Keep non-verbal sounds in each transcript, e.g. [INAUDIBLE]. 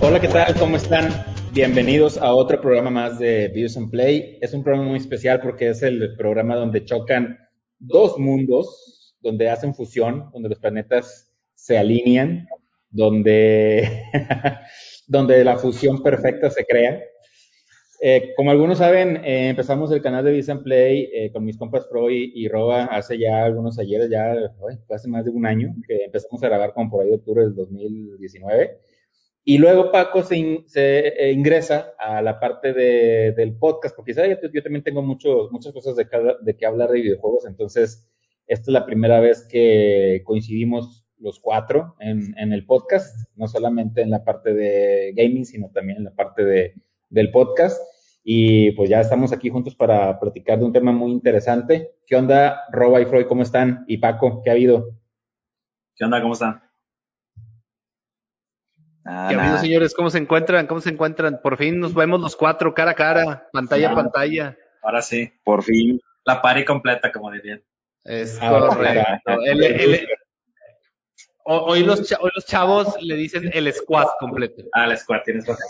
Hola, ¿qué tal? ¿Cómo están? Bienvenidos a otro programa más de Views and Play. Es un programa muy especial porque es el programa donde chocan dos mundos, donde hacen fusión, donde los planetas se alinean, donde, [LAUGHS] donde la fusión perfecta se crea. Eh, como algunos saben, eh, empezamos el canal de Videos and Play eh, con mis compas Pro y, Roba hace ya algunos ayeres, ya hace más de un año que empezamos a grabar como por ahí de octubre del 2019. Y luego Paco se, se eh, ingresa a la parte de, del podcast, porque ¿sabes? Yo, yo, también tengo mucho, muchas cosas de, de que hablar de videojuegos, entonces esta es la primera vez que coincidimos los cuatro en, en, el podcast, no solamente en la parte de gaming, sino también en la parte de, del podcast. Y pues ya estamos aquí juntos para platicar de un tema muy interesante. ¿Qué onda, Roba y Freud? ¿Cómo están? Y Paco, ¿qué ha habido? ¿Qué onda? ¿Cómo están? ¿Qué ha habido, señores? ¿Cómo se encuentran? ¿Cómo se encuentran? Por fin nos vemos los cuatro cara a cara, pantalla a pantalla. Ahora sí, por fin. La pari completa, como dirían. Es correcto. El, el, [LAUGHS] hoy, los hoy, los chavos le dicen el squad completo. Ah, el squad, tienes razón.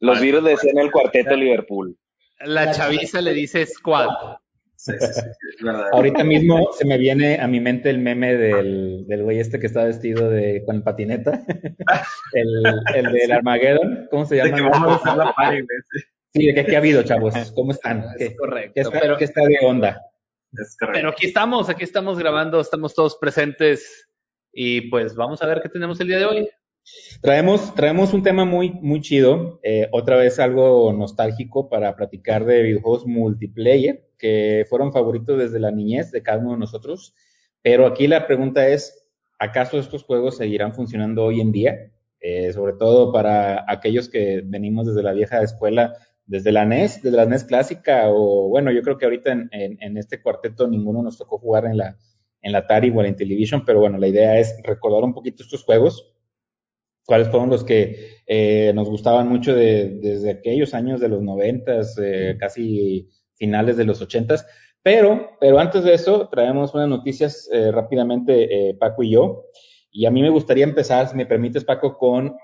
Los virus decían el cuarteto de Liverpool. La chaviza le dice squad. Sí, sí, sí, es verdad. Ahorita mismo se me viene a mi mente el meme del, del güey este que está vestido de, con patineta. [LAUGHS] el, el del Armageddon. ¿Cómo se llama? De que vamos a hacer la pari, Sí, de que aquí ha habido, chavos. ¿Cómo están? Es correcto. ¿Qué está, pero, ¿qué está de onda? Es correcto. Pero aquí estamos, aquí estamos grabando, estamos todos presentes y pues vamos a ver qué tenemos el día de hoy. Traemos, traemos un tema muy, muy chido, eh, otra vez algo nostálgico para platicar de videojuegos multiplayer que fueron favoritos desde la niñez de cada uno de nosotros. Pero aquí la pregunta es, ¿acaso estos juegos seguirán funcionando hoy en día? Eh, sobre todo para aquellos que venimos desde la vieja escuela, desde la NES, desde la NES clásica, o bueno, yo creo que ahorita en, este cuarteto ninguno nos tocó jugar en la, en la Atari o en la pero bueno, la idea es recordar un poquito estos juegos cuáles fueron los que eh, nos gustaban mucho de, desde aquellos años de los noventas, eh, casi finales de los ochentas. Pero, pero antes de eso, traemos unas noticias eh, rápidamente, Paco y yo. Y a mí me gustaría empezar, si me permites, Paco, con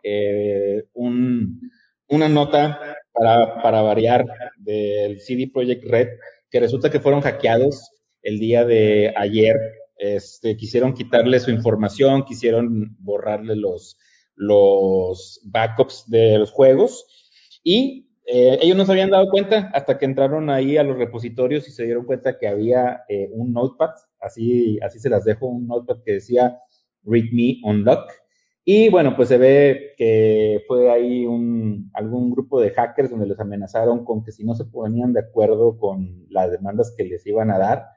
un, una nota para, para variar del CD Projekt Red, que resulta que fueron hackeados el día de ayer. Este, quisieron quitarle su información, quisieron borrarle los, los backups de los juegos. Y eh, ellos no se habían dado cuenta hasta que entraron ahí a los repositorios y se dieron cuenta que había eh, un notepad, así, así se las dejo, un notepad que decía readme unlock. Y bueno, pues se ve que fue ahí un, algún grupo de hackers donde les amenazaron con que si no se ponían de acuerdo con las demandas que les iban a dar,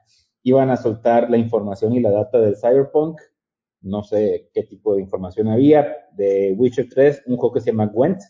iban a soltar la información y la data del Cyberpunk no sé qué tipo de información había, de Witcher 3, un juego que se llama Gwent,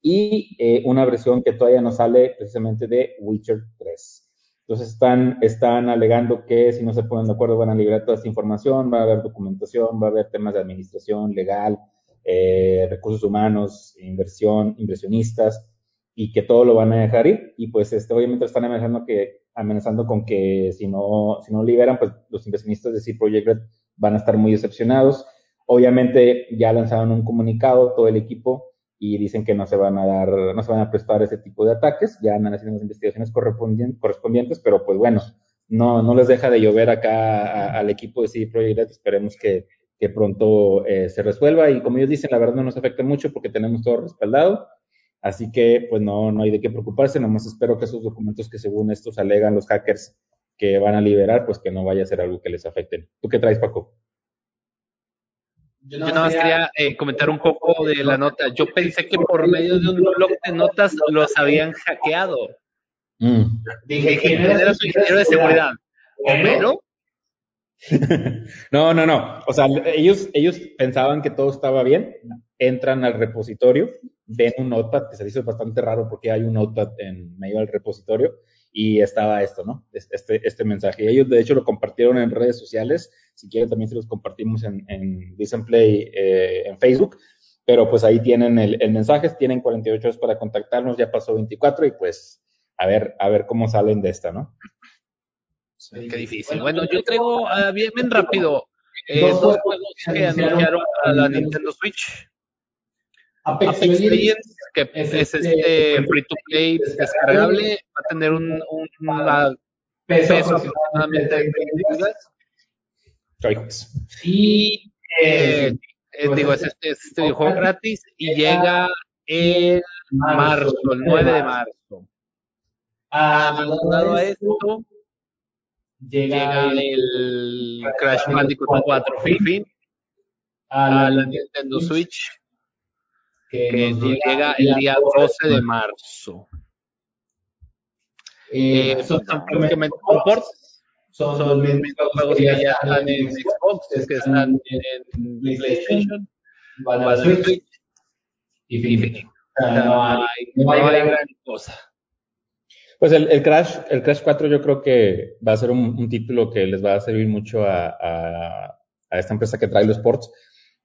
y eh, una versión que todavía no sale precisamente de Witcher 3. Entonces están, están alegando que si no se ponen de acuerdo van a liberar toda esta información, va a haber documentación, va a haber temas de administración legal, eh, recursos humanos, inversión, inversionistas, y que todo lo van a dejar ir. Y pues este, obviamente están amenazando, que, amenazando con que si no, si no liberan, pues los inversionistas de C Project Red van a estar muy decepcionados. Obviamente ya lanzaron un comunicado todo el equipo y dicen que no se van a dar, no se van a prestar ese tipo de ataques, ya andan haciendo las investigaciones correspondientes, pero pues bueno, no, no les deja de llover acá al equipo de CD Projekt esperemos que, que pronto eh, se resuelva. Y como ellos dicen, la verdad no nos afecta mucho porque tenemos todo respaldado, así que pues no, no hay de qué preocuparse, nomás espero que esos documentos que según estos alegan los hackers que van a liberar, pues que no vaya a ser algo que les afecte. ¿Tú qué traes, Paco? Yo nada más quería eh, comentar un poco de la nota. Yo pensé que por medio de un blog de notas los habían hackeado. Mm. Dije, ¿quién era su ingeniero de seguridad? ¿Homero? [LAUGHS] no, no, no. O sea, ellos, ellos pensaban que todo estaba bien, entran al repositorio, ven un notepad, que se hizo bastante raro porque hay un notepad en medio del repositorio, y estaba esto, ¿no? Este, este mensaje. Ellos, de hecho, lo compartieron en redes sociales. Si quieren, también se los compartimos en, en Play eh, en Facebook. Pero pues ahí tienen el, el, mensaje, tienen 48 horas para contactarnos, ya pasó 24 y pues a ver, a ver cómo salen de esta, ¿no? Sí, qué difícil. Bueno, yo traigo uh, bien, bien rápido eh, dos juegos que anunciaron a la Nintendo Switch. Apex, Legends, que es, este, este free to play descargable, va a tener un, un peso, aproximadamente de 20 Y eh, eh, digo, es este, es este videojuego gratis y llega en marzo, el 9 de marzo. Aunado a esto, llega el Crash Bandicoot 4 fin a la Nintendo Switch que llega el día 12 de marzo. Eh, eh, son prácticamente ports, son, son los mismos juegos que ya están en Xbox, que están en PlayStation, van a Switch y fin. No hay, no hay gran cosa. Pues el, el, Crash, el Crash 4 yo creo que va a ser un, un título que les va a servir mucho a, a, a, esta empresa que trae los ports,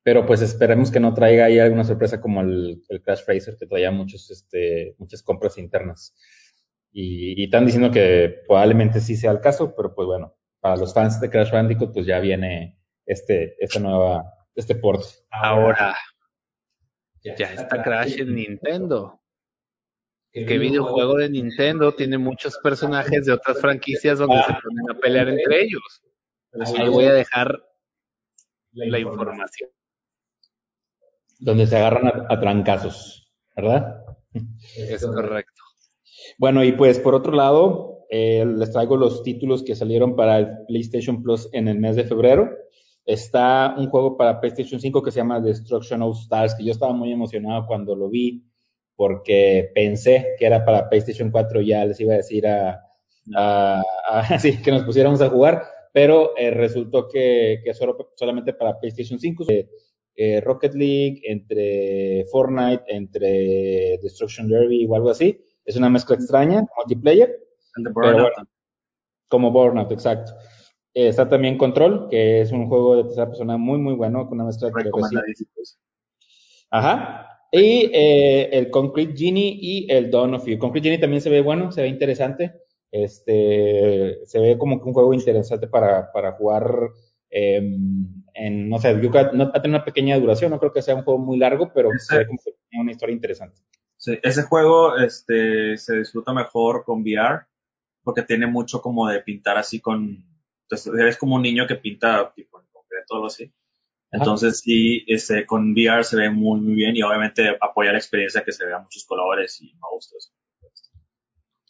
pero pues esperemos que no traiga ahí alguna sorpresa como el, el Crash Racer que traía muchos, este, muchas compras internas. Y, y, están diciendo que probablemente sí sea el caso, pero pues bueno, para los fans de Crash Bandicoot pues ya viene este, esta nueva, este port. Ahora, ya, ya está Crash en Nintendo. ¿Qué videojuego de Nintendo tiene muchos personajes de otras franquicias donde se ponen a pelear entre ellos? Ahí voy a dejar la información. Donde se agarran a, a trancazos, ¿verdad? Es correcto. Bueno, y pues por otro lado, eh, les traigo los títulos que salieron para el PlayStation Plus en el mes de febrero. Está un juego para PlayStation 5 que se llama Destruction All Stars, que yo estaba muy emocionado cuando lo vi, porque pensé que era para PlayStation 4, ya les iba a decir a, a, a [LAUGHS] que nos pusiéramos a jugar, pero eh, resultó que, que solo, solamente para PlayStation 5. Eh, Rocket League, entre Fortnite, entre Destruction Derby o algo así. Es una mezcla extraña, multiplayer. Pero como Burnout, exacto. Eh, está también Control, que es un juego de tercera persona muy, muy bueno, con una mezcla de Ajá. Y eh, el Concrete Genie y el Dawn of You. Concrete Genie también se ve bueno, se ve interesante. Este, se ve como que un juego interesante para, para jugar eh, en, no sé, no, va a tener una pequeña duración, no creo que sea un juego muy largo, pero ve como que tiene una historia interesante. Sí, ese juego este, se disfruta mejor con VR porque tiene mucho como de pintar así con... Entonces, eres como un niño que pinta tipo en concreto o así. Entonces sí, este, con VR se ve muy, muy bien y obviamente apoya la experiencia que se vean muchos colores y me gusta eso.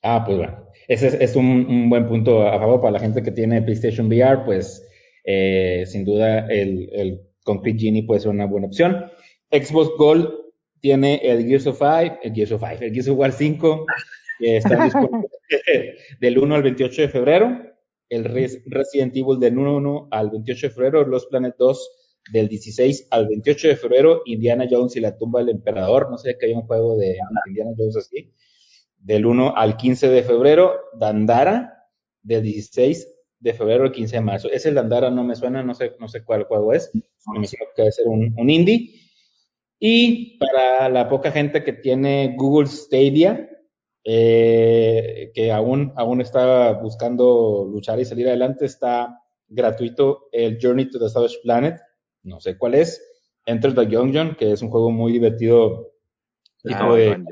Ah, pues bueno, ese es, es un, un, buen punto a favor para la gente que tiene PlayStation VR, pues eh, sin duda el, el Concrete Genie puede ser una buena opción. Xbox Gold tiene el Gears of 5, el Gears of 5, el Gears of War 5, que está [LAUGHS] disponible del 1 al 28 de febrero, el Resident Evil del 1 al 28 de febrero, Los Planet 2 del 16 al 28 de febrero, Indiana Jones y la tumba del emperador, no sé que hay un juego de Indiana Jones así, del 1 al 15 de febrero, Dandara, del 16 de febrero al 15 de marzo. Ese Dandara no me suena, no sé, no sé cuál juego es, me imagino que debe ser un, un indie. Y para la poca gente que tiene Google Stadia, eh, que aún, aún está buscando luchar y salir adelante, está gratuito el Journey to the Savage Planet, no sé cuál es, Enter the Gungeon, que es un juego muy divertido. Tipo de,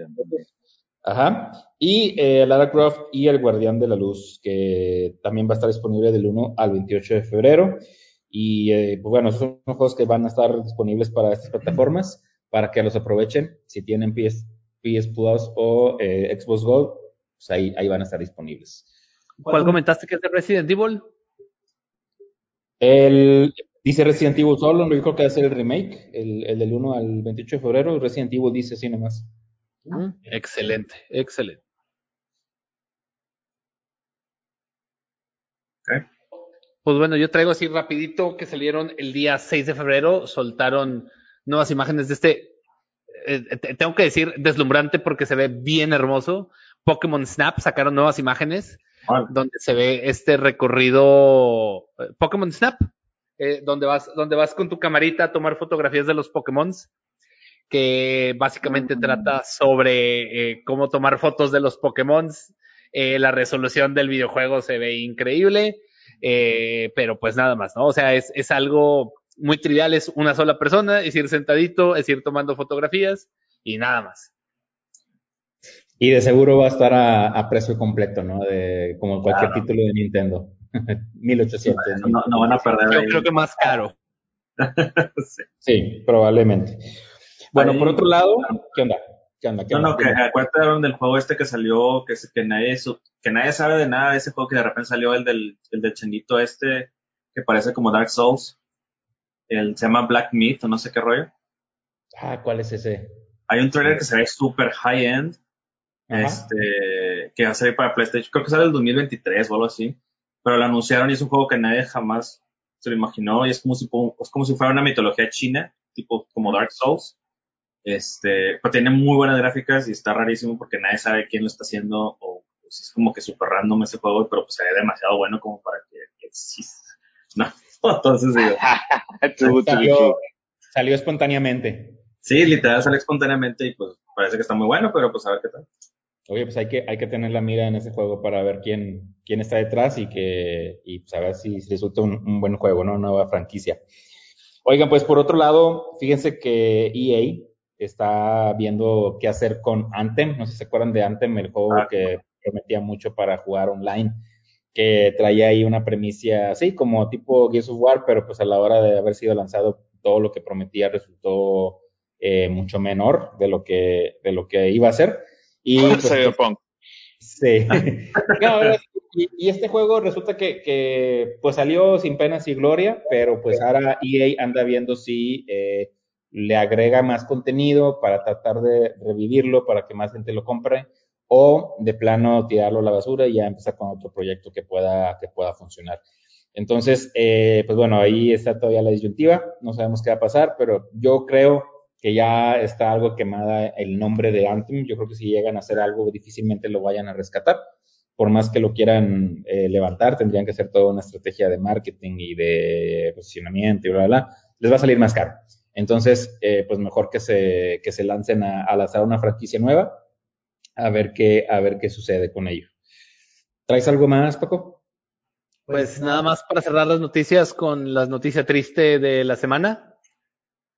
Ajá. Y eh, Lara Croft y El Guardián de la Luz, que también va a estar disponible del 1 al 28 de febrero. Y eh, pues bueno, esos son juegos que van a estar disponibles para estas plataformas, para que los aprovechen. Si tienen PS, PS Plus o eh, Xbox Gold, pues ahí, ahí van a estar disponibles. ¿Cuál comentaste que es de Resident Evil? El, dice Resident Evil solo, yo creo que va a ser el remake, el, el del 1 al 28 de febrero. Resident Evil dice así nomás. Excelente, excelente. Okay. Pues bueno, yo traigo así rapidito que salieron el día 6 de febrero, soltaron nuevas imágenes de este, eh, tengo que decir, deslumbrante porque se ve bien hermoso. Pokémon Snap sacaron nuevas imágenes donde se ve este recorrido eh, Pokémon Snap, eh, donde vas, donde vas con tu camarita a tomar fotografías de los Pokémon que básicamente trata sobre eh, cómo tomar fotos de los Pokémon. Eh, la resolución del videojuego se ve increíble, eh, pero pues nada más, ¿no? O sea, es, es algo muy trivial, es una sola persona, es ir sentadito, es ir tomando fotografías. y nada más. Y de seguro va a estar a, a precio completo, ¿no? De, como cualquier Claro. título de Nintendo. [LAUGHS] 1800. No, no van a perder Yo ahí. creo que más caro. [LAUGHS] Sí. Sí, probablemente. Bueno, Ahí- por otro lado, ¿qué onda? ¿Qué onda? ¿Qué No, onda? no, que acuerdan del juego este que salió, que, que nadie su- que nadie sabe de nada de ese juego que de repente salió el del, el del changuito este, que parece como Dark Souls. El, se llama Black Myth o no sé qué rollo. Ah, ¿cuál es ese? Hay un trailer que se ve súper high end, Ajá. este, que va a salir para PlayStation, creo que sale el 2023 o algo así, pero lo anunciaron y es un juego que nadie jamás se lo imaginó y es como si, es como si fuera una mitología china, tipo como Dark Souls. Este, pero tiene muy buenas gráficas y está rarísimo porque nadie sabe quién lo está haciendo o pues, es como que súper random ese juego, pero pues se ve demasiado bueno como para que, que exista. [LAUGHS] No, entonces digo, Too good to be Salió, espontáneamente. sí, literal sale espontáneamente y pues parece que está muy bueno, pero pues a ver qué tal. Oye, pues hay que, hay que tener la mira en ese juego para ver quién, quién está detrás y que, y pues a ver si, si resulta un, un buen juego, ¿no? Una nueva franquicia. Oigan, pues por otro lado, fíjense que EA está viendo qué hacer con Anthem. No sé si se acuerdan de Anthem, el juego Ah. que prometía mucho para jugar online, que traía ahí una premisa, sí, como tipo Gears of War, pero pues a la hora de haber sido lanzado, todo lo que prometía resultó eh, mucho menor de lo que, de lo que iba a ser. Y [LAUGHS] pues, Cyberpunk. Sí. [LAUGHS] No, y, y este juego resulta que, que, pues salió sin penas y gloria, pero pues ahora EA anda viendo si eh, le agrega más contenido para tratar de revivirlo, para que más gente lo compre, o de plano tirarlo a la basura y ya empezar con otro proyecto que pueda, que pueda funcionar. Entonces, eh, pues bueno, ahí está todavía la disyuntiva, no sabemos qué va a pasar, pero yo creo que ya está algo quemada el nombre de Anthem. Yo creo que si llegan a hacer algo, difícilmente lo vayan a rescatar. Por más que lo quieran eh, levantar, tendrían que hacer toda una estrategia de marketing y de posicionamiento y bla, bla, bla. Les va a salir más caro. Entonces, eh, pues mejor que se, que se lancen a, a lanzar una franquicia nueva, a ver qué, a ver qué sucede con ello. ¿Traes algo más, Paco? Pues nada más para cerrar las noticias con la noticia triste de la semana.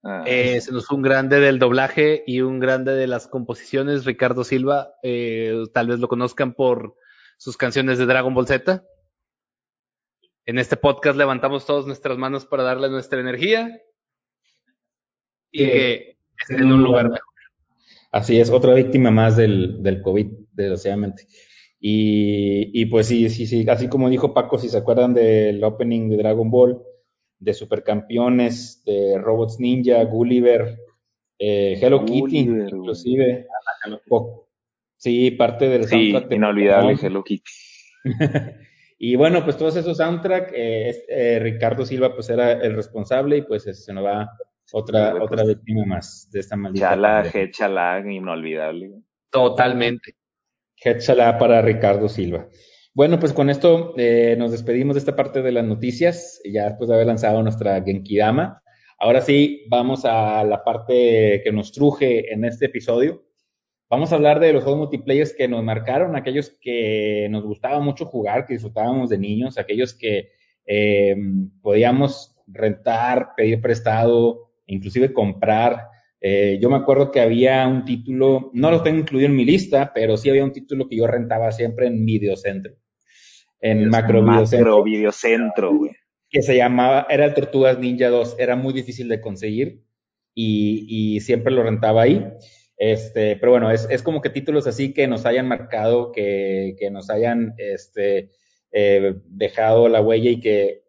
Ah, Eh, se nos fue un grande del doblaje y un grande de las composiciones, Ricardo Silva. Eh, tal vez lo conozcan por sus canciones de Dragon Ball Z. En este podcast levantamos todas nuestras manos para darle nuestra energía y que esté en un lugar mejor. Así es, otra víctima más del, del COVID, desgraciadamente. Y, y pues sí, sí, sí, así como dijo Paco, si se acuerdan del opening de Dragon Ball, de Supercampeones, de Robots Ninja, Gulliver, eh, Hello Kitty, inclusive. Sí, parte del sí, soundtrack de inolvidable Pokémon. Hello Kitty. [LAUGHS] Y bueno, pues todos esos soundtrack, eh, es- eh, Ricardo Silva pues era el responsable y pues se nos va otra, Sí, pues. otra víctima más de esta maldita Chala, pandemia. G, chala, inolvidable. Totalmente. Headshot para Ricardo Silva. Bueno, pues con esto eh, nos despedimos de esta parte de las noticias, ya después de haber lanzado nuestra Genkidama. Ahora sí, vamos a la parte que nos truje en este episodio. Vamos a hablar de los juegos multiplayers que nos marcaron, aquellos que nos gustaba mucho jugar, que disfrutábamos de niños, aquellos que eh, podíamos rentar, pedir prestado, inclusive comprar. Eh, yo me acuerdo que había un título, no lo tengo incluido en mi lista, pero sí había un título que yo rentaba siempre en Videocentro, en Macro Videocentro, Macro Videocentro, güey. que se llamaba, era el Tortugas Ninja 2, era muy difícil de conseguir y, y siempre lo rentaba ahí. Este, pero bueno, es, es como que títulos así que nos hayan marcado, que, que nos hayan este, eh, dejado la huella y que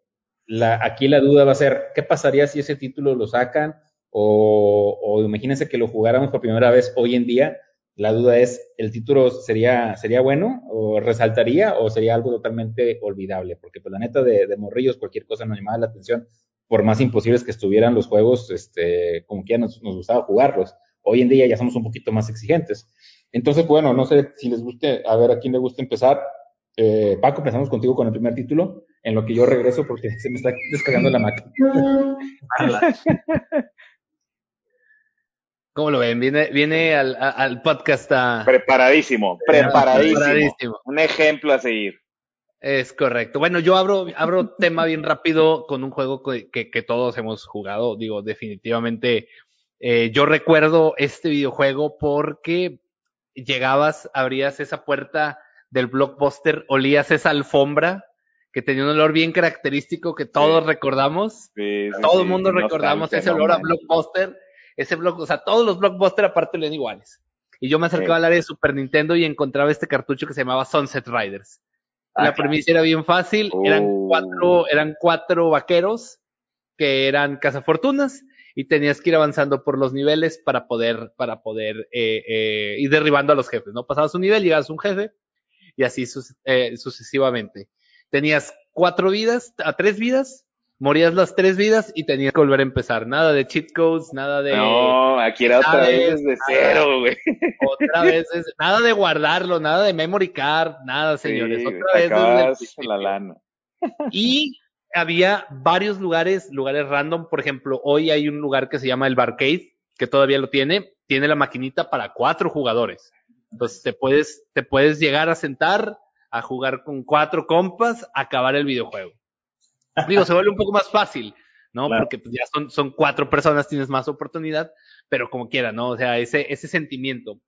la, aquí la duda va a ser, ¿qué pasaría si ese título lo sacan? O, o imagínense que lo jugáramos por primera vez hoy en día. La duda es, ¿el título sería, sería bueno o resaltaría o sería algo totalmente olvidable? Porque pues la neta de, de morrillos cualquier cosa nos llamaba la atención, por más imposibles que estuvieran los juegos, este, como que ya nos, gustaba jugarlos. Hoy en día ya somos un poquito más exigentes. Entonces, bueno, no sé si les guste, a ver a quién le gusta empezar. Eh, Paco, empezamos contigo con el primer título, en lo que yo regreso porque [LAUGHS] se me está descargando la máquina. [LAUGHS] ¿Cómo lo ven? Viene, viene al, al podcast a... Preparadísimo, preparadísimo. Preparadísimo. Un ejemplo a seguir. Es correcto. Bueno, yo abro, abro [LAUGHS] tema bien rápido con un juego que, que, que todos hemos jugado. Digo, definitivamente Eh, yo recuerdo este videojuego porque llegabas, abrías esa puerta del blockbuster, olías esa alfombra que tenía un olor bien característico que todos recordamos. Sí, sí, Todo el sí, mundo recordamos ese olor a blockbuster. Ese block, o sea, todos los blockbuster aparte leen iguales. Y yo me acercaba Sí. al área de Super Nintendo y encontraba este cartucho que se llamaba Sunset Riders. Ah, la premisa era bien fácil, eran Oh. cuatro, eran cuatro vaqueros que eran cazafortunas y tenías que ir avanzando por los niveles para poder, para poder eh, eh, ir derribando a los jefes, ¿no? Pasabas un nivel, llegabas a un jefe y así eh, sucesivamente. Tenías cuatro vidas, a tres vidas, morías las tres vidas y tenías que volver a empezar. Nada de cheat codes, nada de No, aquí era otra vez desde cero, güey. otra [LAUGHS] vez, es- nada de guardarlo, nada de memory card, nada, señores. Sí, otra vez desde la lana. Y había varios lugares, lugares random. Por ejemplo, hoy hay un lugar que se llama el Barcade, que todavía lo tiene. Tiene la maquinita para cuatro jugadores. Entonces te puedes, te puedes llegar a sentar a jugar con cuatro compas, acabar el videojuego. Digo, se vuelve un poco más fácil, ¿no? Claro. Porque pues, ya son, son cuatro personas, tienes más oportunidad, pero como quiera, ¿no? O sea, ese, ese sentimiento.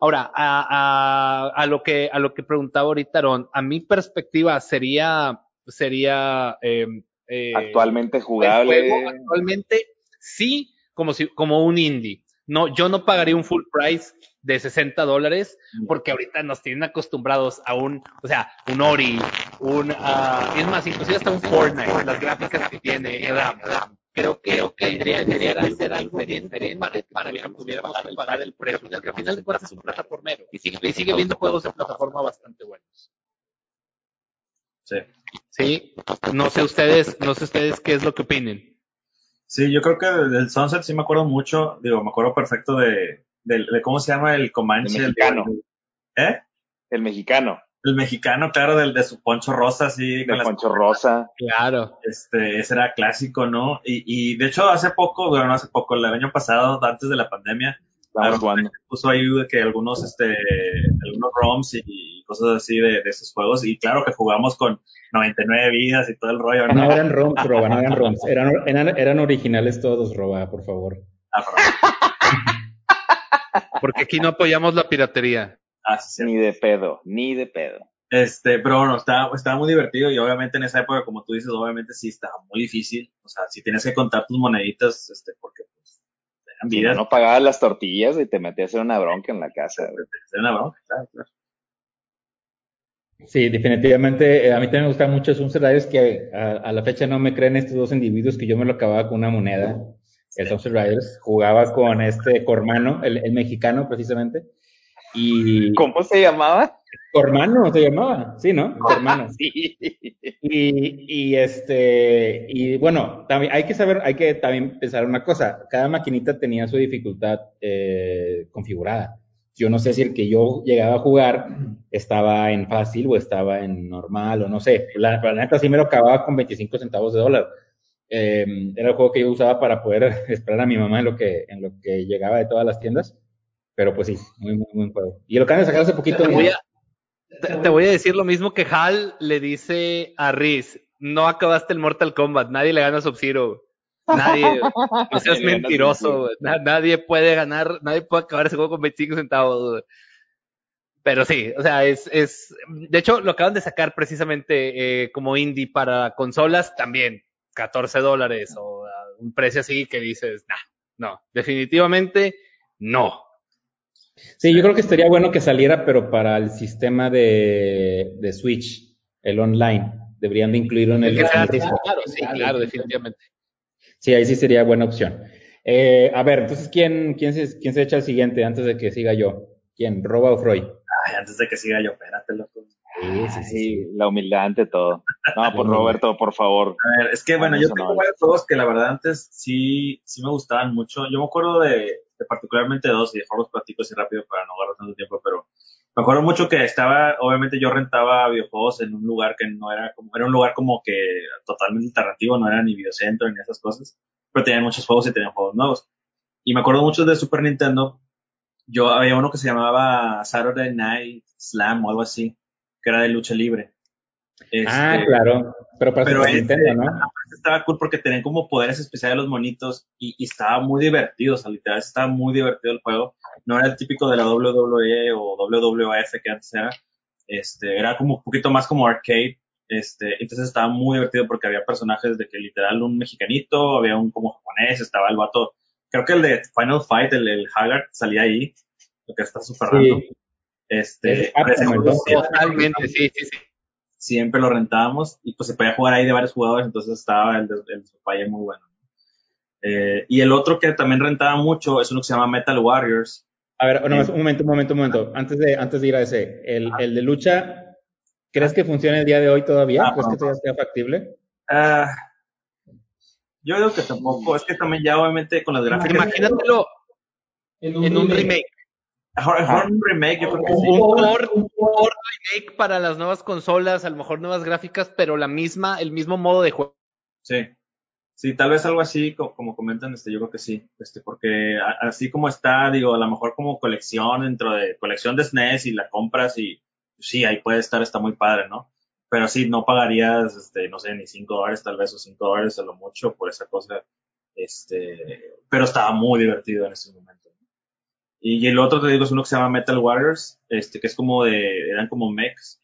Ahora, a, a, a lo que, a lo que preguntaba ahorita Aaron, a mi perspectiva sería, sería, eh, eh, Actualmente jugable. juego actualmente sí, como si, como un indie. No, yo no pagaría un full price de 60 dólares porque ahorita nos tienen acostumbrados a un, o sea, un Ori, un, ah, es más, inclusive hasta un Fortnite, las gráficas que tiene, RAM. Creo que, creo que debería, debería hacer algo diferente para, para que pudiéramos pagar el precio, porque al final de cuentas es un plataformero y sigue, y sigue viendo juegos de plataforma bastante buenos. Sí. Sí, no sé ustedes, no sé ustedes qué es lo que opinen. Sí, yo creo que del Sunset sí me acuerdo mucho, digo, me acuerdo perfecto de, del- de cómo se llama el Comanche. El mexicano. ¿Eh? El mexicano, El mexicano, claro, del de su poncho rosa, así. con de las- Poncho Rosa. Claro. Este, ese era clásico, ¿no? Y, y de hecho, hace poco, bueno, no hace poco, el año pasado, antes de la pandemia, Claro. puso ahí que algunos, este, algunos ROMs y cosas así de, de esos juegos. Y claro que jugamos con 99 vidas y todo el rollo, No ¿no? eran ROMs, Roba, no eran ROMs. Eran, eran, eran originales todos, Roba, por favor. Ah. Porque aquí no apoyamos la piratería. Ni de pedo, ni de pedo. Este, pero bueno, estaba, estaba muy divertido y obviamente en esa época, como tú dices, obviamente sí estaba muy difícil. O sea, si tienes que contar tus moneditas, este, porque pues, eran Si no, vidas, no pagabas las tortillas y te metías en una bronca en la casa. güey. era una bronca, claro, claro. Sí, definitivamente. eh, a mí también me gusta mucho Sunset Riders, que a, a la fecha no me creen estos dos individuos que yo me lo acababa con una moneda. El Sunset Riders jugaba con este Cormano, el, el mexicano precisamente. Y ¿Cómo se llamaba? Cormano se llamaba, sí, ¿no? [LAUGHS] Cormano. Sí. Y, y este, y bueno, también hay que saber, hay que también pensar una cosa. Cada maquinita tenía su dificultad eh, configurada. Yo no sé si el que yo llegaba a jugar estaba en fácil o estaba en normal o no sé. La, la neta sí me lo acababa con 25 centavos de dólar. Eh, era el juego que yo usaba para poder [LAUGHS] esperar a mi mamá en lo que, en lo que llegaba de todas las tiendas. Pero pues sí, muy, muy buen juego. Y lo acaban de sacar hace poquito. Te voy, a, te, te voy a decir lo mismo que Hal le dice a Riz. No acabaste el Mortal Kombat. Nadie le gana a Sub-Zero. Nadie. [LAUGHS] No seas mentiroso. Na- nadie puede ganar, nadie puede acabar ese juego con 25 centavos. Pero sí, o sea, es, es, de hecho, lo acaban de sacar precisamente eh, como indie para consolas también, 14 dólares o un precio así que dices, nah, no, definitivamente no. Sí, yo creo que estaría bueno que saliera, pero para el sistema de, de Switch, el online. Deberían de incluirlo en el, sea- claro, sí, claro, definitivamente. Sí, ahí sí sería buena opción. Eh, a ver, entonces, ¿quién, quién, se, ¿quién se echa el siguiente antes de que siga yo? ¿Quién? ¿Roba o Freud? Ay, antes de que siga yo, espérate, loco. Sí, sí, la humildad ante todo. No, por Roberto, por favor. A ver, es que bueno, yo a tengo varios juegos que la verdad antes sí, sí me gustaban mucho. Yo me acuerdo de, de particularmente dos, y mejor los platico así rápido para no agarrar tanto tiempo, pero me acuerdo mucho que estaba, obviamente yo rentaba videojuegos en un lugar que no era como, era un lugar como que totalmente alternativo, no era ni videocentro ni esas cosas, pero tenían muchos juegos y tenían juegos nuevos. Y me acuerdo mucho de Super Nintendo, yo había uno que se llamaba Saturday Night Slam o algo así, que era de lucha libre. ah, Este, claro. Pero para pero este- Nintendo, ¿no? estaba cool porque tenían como poderes especiales los monitos y, y estaba muy divertido, o sea, literal estaba muy divertido el juego. No era el típico de la WWE o WWF que antes era. Este, era como un poquito más como arcade. Este, entonces estaba muy divertido porque había personajes de que literal un mexicanito, había un como japonés, estaba el vato. Creo que el de Final Fight, el, el Haggard, salía ahí, lo que está súper. Sí. Este, Es juego Totalmente, sí, sí, sí. siempre lo rentábamos y pues se podía jugar ahí de varios jugadores, entonces estaba el de, el de muy bueno. Eh, y el otro que también rentaba mucho es uno que se llama Metal Warriors. A ver, no, un momento, un momento, un momento. Antes de, antes de ir a ese, el, el de lucha, ¿crees que funciona el día de hoy todavía? Ah, ¿Crees que no. todavía sea factible? Ah, yo digo que tampoco, es que también ya obviamente con las gráficas. Imagínatelo en un remake. Un remake, yo creo que sí. Un port, un port remake para las nuevas consolas, a lo mejor nuevas gráficas, pero la misma, el mismo modo de juego. Sí. Sí, tal vez algo así, co- como, comentan, este, yo creo que sí, este, porque a- así como está, digo, a lo mejor como colección dentro de colección de SNES y la compras y sí, ahí puede estar, está muy padre, ¿no? Pero sí, no pagarías, este, no sé, ni 5 dólares tal vez o 5 dólares a lo mucho por esa cosa, este, pero estaba muy divertido en ese momento. Y, el otro te digo es uno que se llama Metal Warriors, este, que es como de, eran como mechs,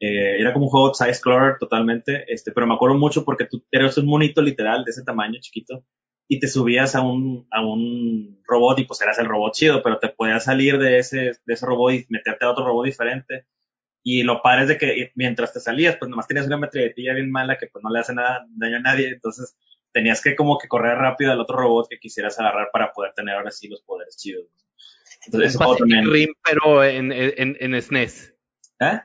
eh, era como un juego side scroller totalmente, este, pero me acuerdo mucho porque tú eres un monito literal de ese tamaño chiquito y te subías a un, a un robot y pues eras el robot chido, pero te podías salir de ese, de ese robot y meterte a otro robot diferente. Y lo padre es de que mientras te salías, pues nomás tenías una metralletilla bien mala que pues no le hace nada, daño a nadie, entonces tenías que como que correr rápido al otro robot que quisieras agarrar para poder tener ahora sí los poderes chidos. Entonces, juego Pacific. Rim, pero en, en, en SNES. ¿Eh?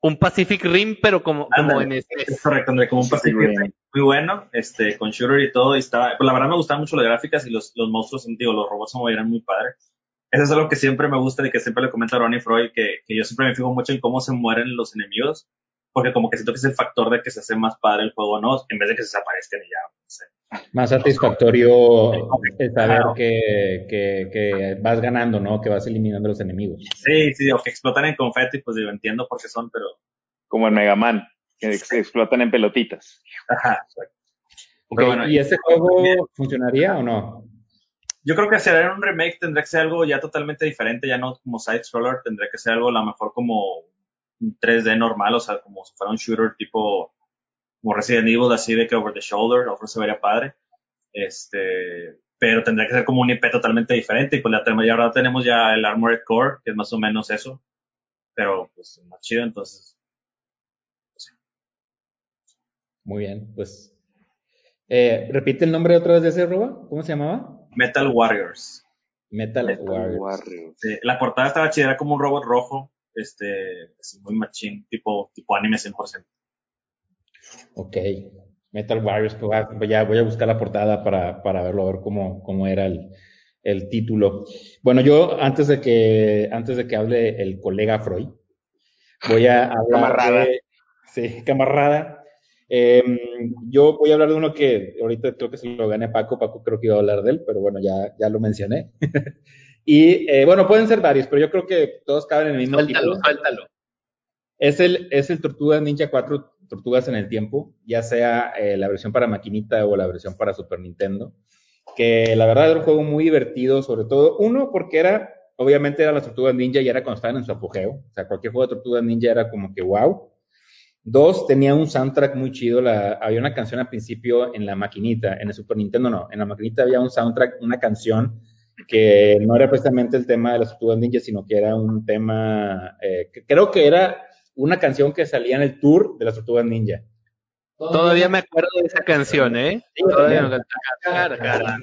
Un Pacific Rim, pero como, como en Es SNES. correcto, André, como un Pacific Rim. muy bueno, este, con shooter y todo, y estaba, pues la verdad me gustaban mucho las gráficas y los, los monstruos, digo, los robots se movían muy padre. Eso es algo que siempre me gusta y que siempre le comento a Ronnie Freud, que, que yo siempre me fijo mucho en cómo se mueren los enemigos, porque como que siento que es el factor de que se hace más padre el juego, ¿no? En vez de que se desaparezcan y ya, no sé. Más satisfactorio el saber Claro. que, que, que vas ganando, ¿no? Que vas eliminando a los enemigos. Sí, sí, o que explotan en confeti, pues digo, entiendo por qué son, pero, Como en Mega Man, que ex- explotan en pelotitas. ajá, exacto. Ok, Pero bueno, ¿Y ese juego funcionaría o no? Yo creo que hacer un remake tendría que ser algo ya totalmente diferente, ya no como side scroller, tendría que ser algo a lo mejor como 3D normal, o sea, como si fuera un shooter tipo como Resident Evil, así de que over the shoulder, a lo mejor se vería padre. Este, pero tendría que ser como un IP totalmente diferente, y pues ya tenemos, ya ahora tenemos ya el Armored Core, que es más o menos eso, pero pues más chido, entonces. Muy bien, pues. Eh, repite el nombre otra vez de ese robo. ¿Cómo se llamaba? Metal Warriors. Metal, Metal Warriors. Warriors. Sí, la portada estaba chida, era como un robot rojo, este, así muy machín, tipo, tipo anime 100%. Ok. Metal Warriors, pues, va- voy a, voy a buscar la portada para, para verlo, a ver cómo, cómo era el, el título. Bueno, yo antes de que, antes de que hable el colega Freud, voy a [LAUGHS] hablar Camarada. de, sí, camarada. Em, yo voy a hablar de uno que ahorita creo que se lo gané Paco, Paco creo que iba a hablar de él, pero bueno, ya, ya lo mencioné. [LAUGHS] y eh, bueno, pueden ser varios, pero yo creo que todos caben en el mismo Suéltalo, título. suéltalo. Es el, es el Tortuga Ninja 4 Tortugas en el Tiempo, ya sea eh, la versión para maquinita o la versión para Super Nintendo, que la verdad era un juego muy divertido, sobre todo, uno, porque era, obviamente era las Tortugas Ninja y era cuando estaban en su apogeo, o sea, cualquier juego de Tortugas Ninja era como que wow. Dos, tenía un soundtrack muy chido, la, había una canción al principio en la maquinita, en el Super Nintendo no, en la maquinita había un soundtrack, una canción que no era precisamente el tema de las Tortugas Ninja, sino que era un tema, eh, que creo que era una canción que salía en el tour de las Tortugas Ninja. Todavía me acuerdo de esa canción, ¿eh? Sí, Todavía me cara, cara,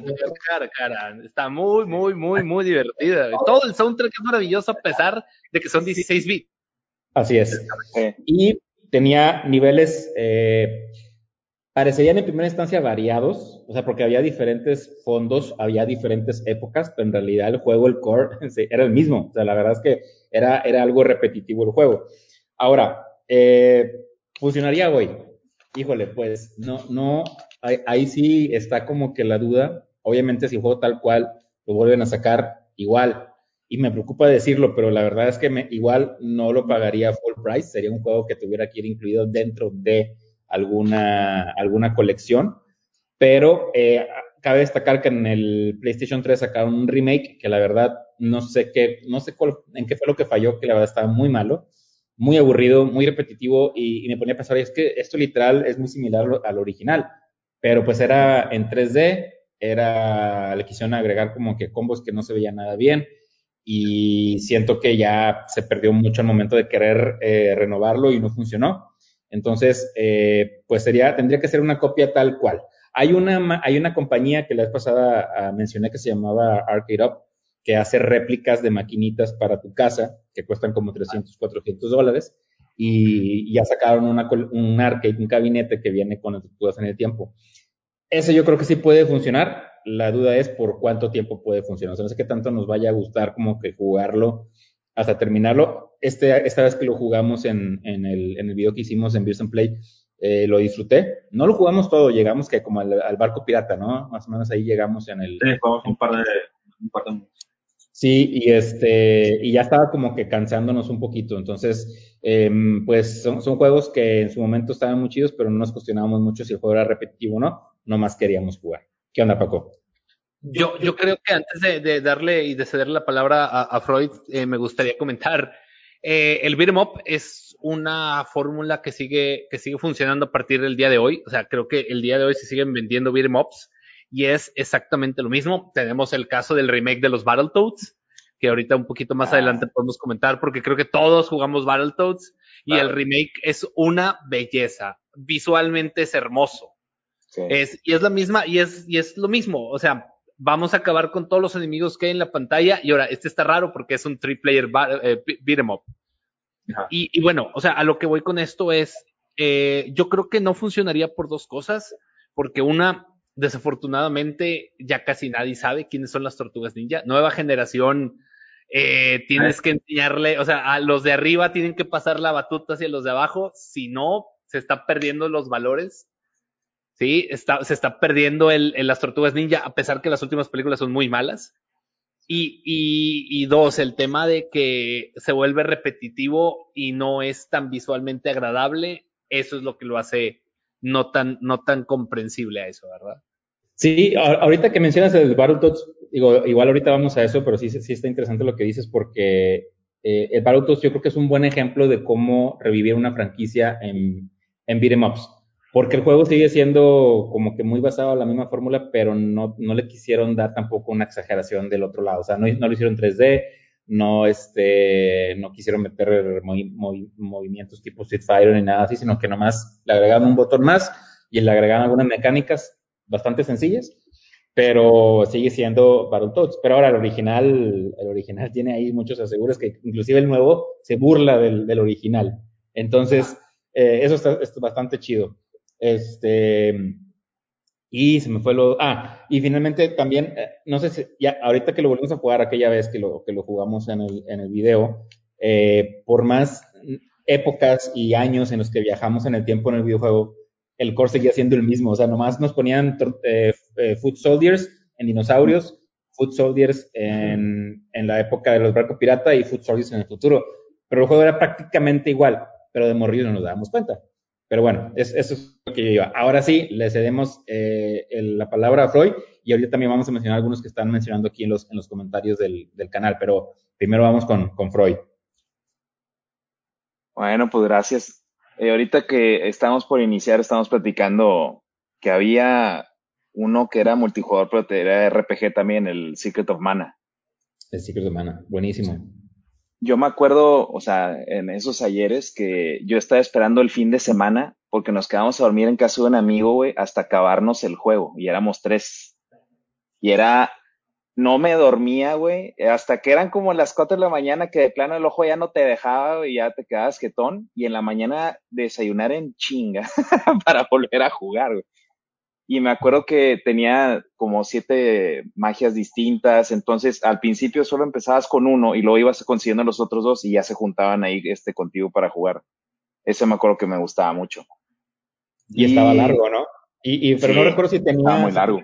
cara, cara. Está muy, muy, muy, muy divertida. Todo el soundtrack es maravilloso a pesar de que son 16 bits. Así es. Y tenía niveles, eh, parecerían en primera instancia variados, o sea, porque había diferentes fondos, había diferentes épocas, pero en realidad el juego, el core, [LAUGHS] era el mismo. O sea, la verdad es que era, era algo repetitivo el juego. Ahora, eh, funcionaría hoy. Híjole, pues no, no, ahí, sí está como que la duda. Obviamente, si juego tal cual lo vuelven a sacar igual y me preocupa decirlo, pero la verdad es que me, igual no lo pagaría full price, sería un juego que tuviera que ir incluido dentro de alguna, alguna colección, pero eh, cabe destacar que en el PlayStation 3 sacaron un remake que la verdad no sé qué, no sé en qué fue lo que falló, que la verdad estaba muy malo, muy aburrido, muy repetitivo y, me ponía a pensar, es que esto literal es muy similar al original, pero pues era en 3D, era, le quisieron agregar como que combos que no se veían nada bien, y siento que ya se perdió mucho el momento de querer eh, renovarlo y no funcionó. Entonces, eh, pues sería, tendría que ser una copia tal cual. Hay una, hay una compañía que la vez pasada ah, mencioné que se llamaba Arcade Up, que hace réplicas de maquinitas para tu casa, que cuestan como 300, 400 dólares, y ya sacaron una, un arcade, un gabinete que viene con el en el tiempo. Ese yo creo que sí puede funcionar la duda es por cuánto tiempo puede funcionar. O sea, no sé qué tanto nos vaya a gustar como que jugarlo hasta terminarlo. Este, esta vez que lo jugamos en, en, el, en el video que hicimos en Beers and Play, eh, lo disfruté. No lo jugamos todo, llegamos que como al, barco pirata, ¿no? Más o menos ahí llegamos en el... Sí, jugamos un par de... Un par de... Sí, y este, y ya estaba como que cansándonos un poquito. Entonces, eh, pues son, son, juegos que en su momento estaban muy chidos, pero no nos cuestionábamos mucho si el juego era repetitivo o no. No más queríamos jugar. ¿Qué onda, Paco? Yo, yo creo que antes de, darle y de ceder la palabra a, Freud, eh, me gustaría comentar, eh, el beat'em up es una fórmula que sigue, que sigue funcionando a partir del día de hoy. O sea, creo que el día de hoy se siguen vendiendo beat'em ups y es exactamente lo mismo. Tenemos el caso del remake de los Battletoads, que ahorita un poquito más ah. adelante podemos comentar, porque creo que todos jugamos Battletoads y el remake es una belleza. Visualmente es hermoso. Es, y es la misma, y es, y es lo mismo. O sea, vamos a acabar con todos los enemigos que hay en la pantalla. Y ahora, este está raro porque es un three player eh, beat'em up. Y, bueno, o sea, a lo que voy con esto es, eh, yo creo que no funcionaría por dos cosas, porque una, desafortunadamente, ya casi nadie sabe quiénes son las tortugas ninja. Nueva generación, eh, tienes que enseñarle, o sea, a los de arriba tienen que pasar la batuta hacia los de abajo, si no, se están perdiendo los valores Sí, está, se está perdiendo el, las tortugas ninja, a pesar que las últimas películas son muy malas. Y, y, dos, el tema de que se vuelve repetitivo y no es tan visualmente agradable, eso es lo que lo hace no tan, no tan comprensible a eso, ¿verdad? Sí, ahorita que mencionas el Battletoads, digo, igual ahorita vamos a eso, pero sí, sí está interesante lo que dices porque eh, el Battletoads yo creo que es un buen ejemplo de cómo revivir una franquicia en, en beat'em ups porque el juego sigue siendo como que muy basado en la misma fórmula, pero no, no le quisieron dar tampoco una exageración del otro lado. O sea, no, no lo hicieron 3D, no, este, no quisieron meter movimientos tipo Street Fighter ni nada así, sino que nomás le agregaron un botón más y le agregaron algunas mecánicas bastante sencillas, pero sigue siendo Battletoads. Pero ahora el original, el original tiene ahí muchos aseguros que inclusive el nuevo se burla del, del original. Entonces, eh, eso está, está bastante chido. Este, y se me fue lo, ah, y finalmente también, eh, no sé si, ya, ahorita que lo volvimos a jugar aquella vez que lo, que lo jugamos en el, en el video, eh, por más épocas y años en los que viajamos en el tiempo en el videojuego, el core seguía siendo el mismo, o sea, nomás nos ponían eh, eh, Food Soldiers en dinosaurios, Food Soldiers en, en la época de los barcos pirata y Food Soldiers en el futuro, pero el juego era prácticamente igual, pero de morrido no nos dábamos cuenta. Pero bueno, eso es lo que yo iba. Ahora sí, le cedemos eh, la palabra a Freud y ahorita también vamos a mencionar algunos que están mencionando aquí en los, en los comentarios del, canal, pero primero vamos con, con Freud. Bueno, pues gracias. Eh, ahorita que estamos por iniciar, estamos platicando que había uno que era multijugador, pero era RPG también, el Secret of Mana. El Secret of Mana, buenísimo yo me acuerdo, o sea, en esos ayeres que yo estaba esperando el fin de semana porque nos quedamos a dormir en casa de un amigo, güey, hasta acabarnos el juego y éramos tres. Y era, no me dormía, güey, hasta que eran como las cuatro de la mañana que de plano el ojo ya no te dejaba y ya te quedabas quietón y en la mañana desayunar en chinga [LAUGHS] para volver a jugar, güey y me acuerdo que tenía como siete magias distintas, entonces al principio solo empezabas con uno y luego ibas consiguiendo los otros dos y ya se juntaban ahí este contigo para jugar. Ese me acuerdo que me gustaba mucho. Y, estaba largo, ¿no? Y, pero no recuerdo si tenía,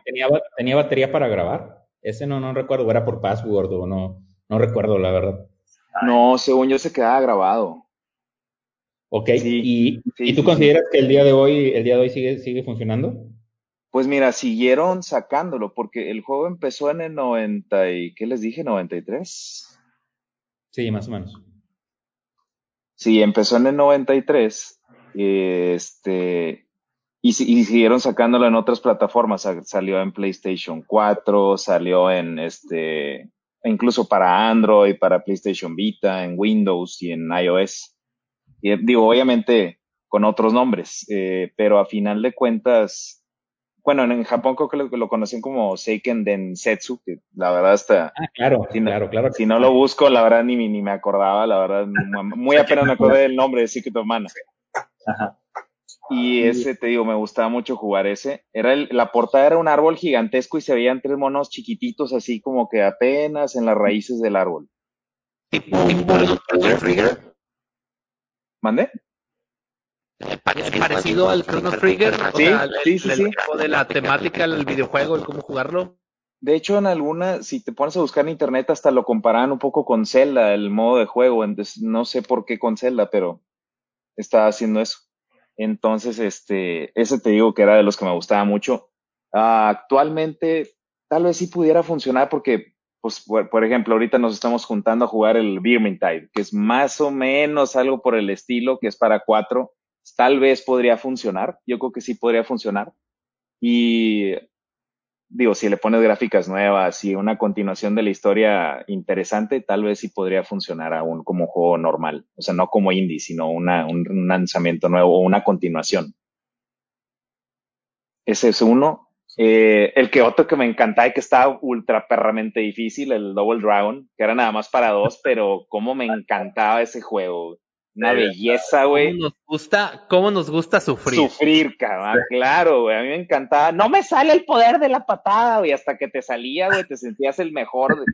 Tenía, tenía, batería para grabar. Ese no, no recuerdo, era por password o no. No recuerdo, la verdad. No, según yo se quedaba grabado. Ok, Sí, ¿y, sí, y tú consideras que el día de hoy, el día de hoy sigue, sigue funcionando? Pues mira, siguieron sacándolo porque el juego empezó en el 90 y, ¿qué les dije? 93. Sí, más o menos. Sí, empezó en el 93. Este, y, y siguieron sacándolo en otras plataformas. Sa- Salió en PlayStation 4, salió en este, incluso para Android, para PlayStation Vita, en Windows y en iOS. Y, digo, obviamente con otros nombres, eh, pero a final de cuentas, bueno, en, en Japón creo que lo, lo conocían como Seiken Densetsu, que la verdad hasta, Ah, claro, si no, claro, claro. si no lo busco, la verdad ni, ni me acordaba, la verdad, muy, [LAUGHS] apenas me acordé del nombre de Secret of Mana. Ajá. Y ese, te digo, me gustaba mucho jugar ese. Era el- la portada era un árbol gigantesco y se veían tres monos chiquititos así como que apenas en las raíces del árbol. Tipo, el. Es parecido al Chrono Trigger. O Sí, sea, el, sí, sí, el sí. tipo de la temática, el videojuego, el cómo jugarlo. De hecho, en alguna, si te pones a buscar en internet, hasta lo comparaban un poco con Zelda, el modo de juego. Entonces, no sé por qué con Zelda, pero estaba haciendo eso. Entonces, este, ese te digo que era de los que me gustaba mucho. Ah, actualmente, tal vez sí pudiera funcionar porque, pues, por, por ejemplo, ahorita nos estamos juntando a jugar el Vermintide, que es más o menos algo por el estilo, que es para cuatro. Tal vez podría funcionar. Yo creo que sí podría funcionar. Y digo, si le pones gráficas nuevas y una continuación de la historia interesante, tal vez sí podría funcionar aún como juego normal. O sea, no como indie, sino una, un, un lanzamiento nuevo o una continuación. Ese es uno. Eh, el que otro que me encantaba y que estaba ultra perramente difícil, el Double Dragon, que era nada más para dos, pero cómo me encantaba ese juego. Una belleza, ¿Cómo güey. nos gusta, cómo nos gusta sufrir? Sufrir, cabrón, claro, güey. A mí me encantaba. No me sale el poder de la patada, güey. Hasta que te salía, güey, te sentías el mejor. güey.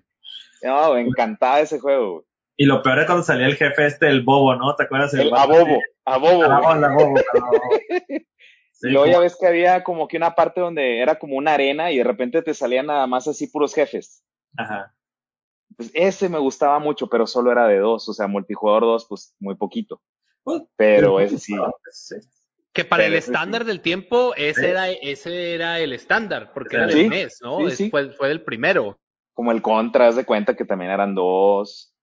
No, me encantaba ese juego, güey. Y lo peor es cuando salía el jefe este, el bobo, ¿no? ¿Te acuerdas? El abobo, abobo, Ah, güey. la bobo, la bobo. [LAUGHS] Sí, Y luego ya ves que había como que una parte donde era como una arena y de repente te salían nada más así puros jefes. Ajá. Pues ese me gustaba mucho, pero solo era de dos. O sea, multijugador dos, pues muy poquito. Pues, Pero ese sí. sí. Que para Pero el estándar sí. del tiempo, ese Sí. era, ese era el estándar, porque era Sí, del mes, ¿no? sí, sí. Fue el primero. Como el Contra, haz de cuenta que también eran dos.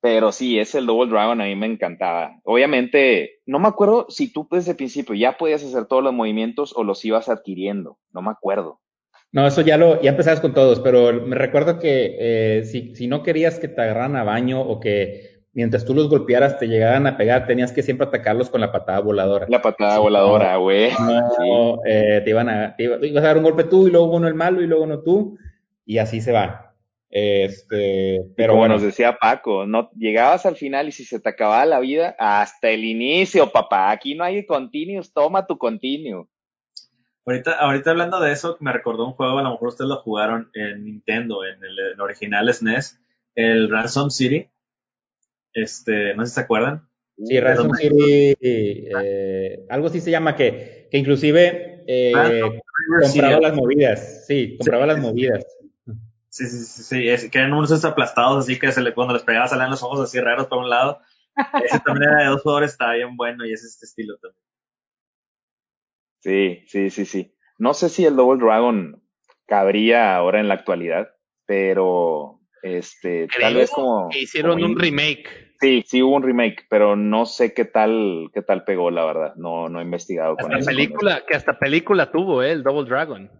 Pero sí, ese el Double Dragon a mí me encantaba. Obviamente, no me acuerdo si tú desde el principio ya podías hacer todos los movimientos o los ibas adquiriendo. No me acuerdo. No, eso ya lo, ya empezabas con todos, pero me recuerdo que eh, si, si no querías que te agarraran a baño o que mientras tú los golpearas te llegaran a pegar, tenías que siempre atacarlos con la patada voladora. La patada Sí, voladora, güey. No, eh, te iban a, te iba- ibas a dar un golpe tú y luego uno el malo y luego uno tú y así se va. Este, Pero pero como bueno, nos decía Paco, no llegabas al final y si se te acababa la vida, hasta el inicio, papá. Aquí no hay continuos, toma tu continuo. Ahorita, ahorita hablando de eso, me recordó un juego, a lo mejor ustedes lo jugaron en Nintendo, en el, en original SNES, el Ransom City. Este, no sé si se acuerdan. sí, Ransom City, eh, algo así se llama que, que inclusive eh, Ransom compraba las movidas, sí, compraba las movidas. Sí, sí, sí, sí, es, que eran unos aplastados, así que se le, cuando les pegaba salían los ojos así raros por un lado. Ese también era de dos jugadores, estaba bien bueno y es este estilo también. Sí, sí, sí, sí. No sé si el Double Dragon cabría ahora en la actualidad, pero este, tal vez como. que hicieron como un remake. Sí, sí hubo un remake, pero no sé qué tal, qué tal pegó, la verdad. No, no he investigado con Hasta eso. película, que hasta película tuvo, ¿eh? El Double Dragon.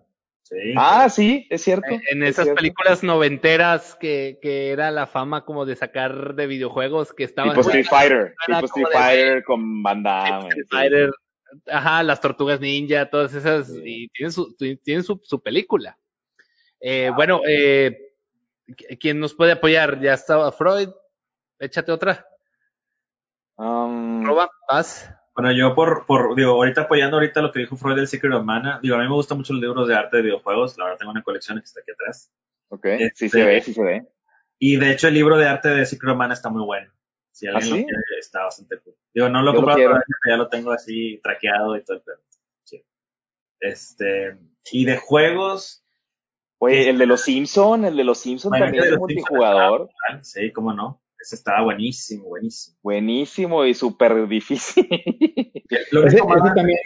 Sí. Ah, sí, es cierto. En- En es esas cierto. películas noventeras que, que era la fama como de sacar de videojuegos que estaban Tipo Street Fighter, tipo Street de- Fighter con Van Damme. Street. Fighter, ajá, las tortugas ninja, todas esas, Sí. y tienen su, tienen su, su película. Eh, bueno, eh, ¿qui- ¿quién nos puede apoyar? Ya estaba Freud, échate otra. Um, Roba, vas. Bueno, yo por, por, digo, ahorita apoyando ahorita lo que dijo Freud del Secret of Mana, digo, a mí me gustan mucho los libros de arte de videojuegos, la verdad tengo una colección que está aquí atrás. ok, sí Este- se ve, sí se ve. Y de hecho el libro de arte de Secret of Mana está muy bueno. Si alguien ¿Ah, lo sí? quiere, está bastante cool. Digo, no lo he comprado todavía, pero ya lo tengo así traqueado y todo el pedo. Sí. Este, y de juegos, Oye, el de los Simpson, el de los Simpson Bueno, también es multijugador. Ah, Sí, cómo no. Ese estaba buenísimo, buenísimo. Buenísimo y súper difícil. [LAUGHS] Lo Ese, único malo, ese también.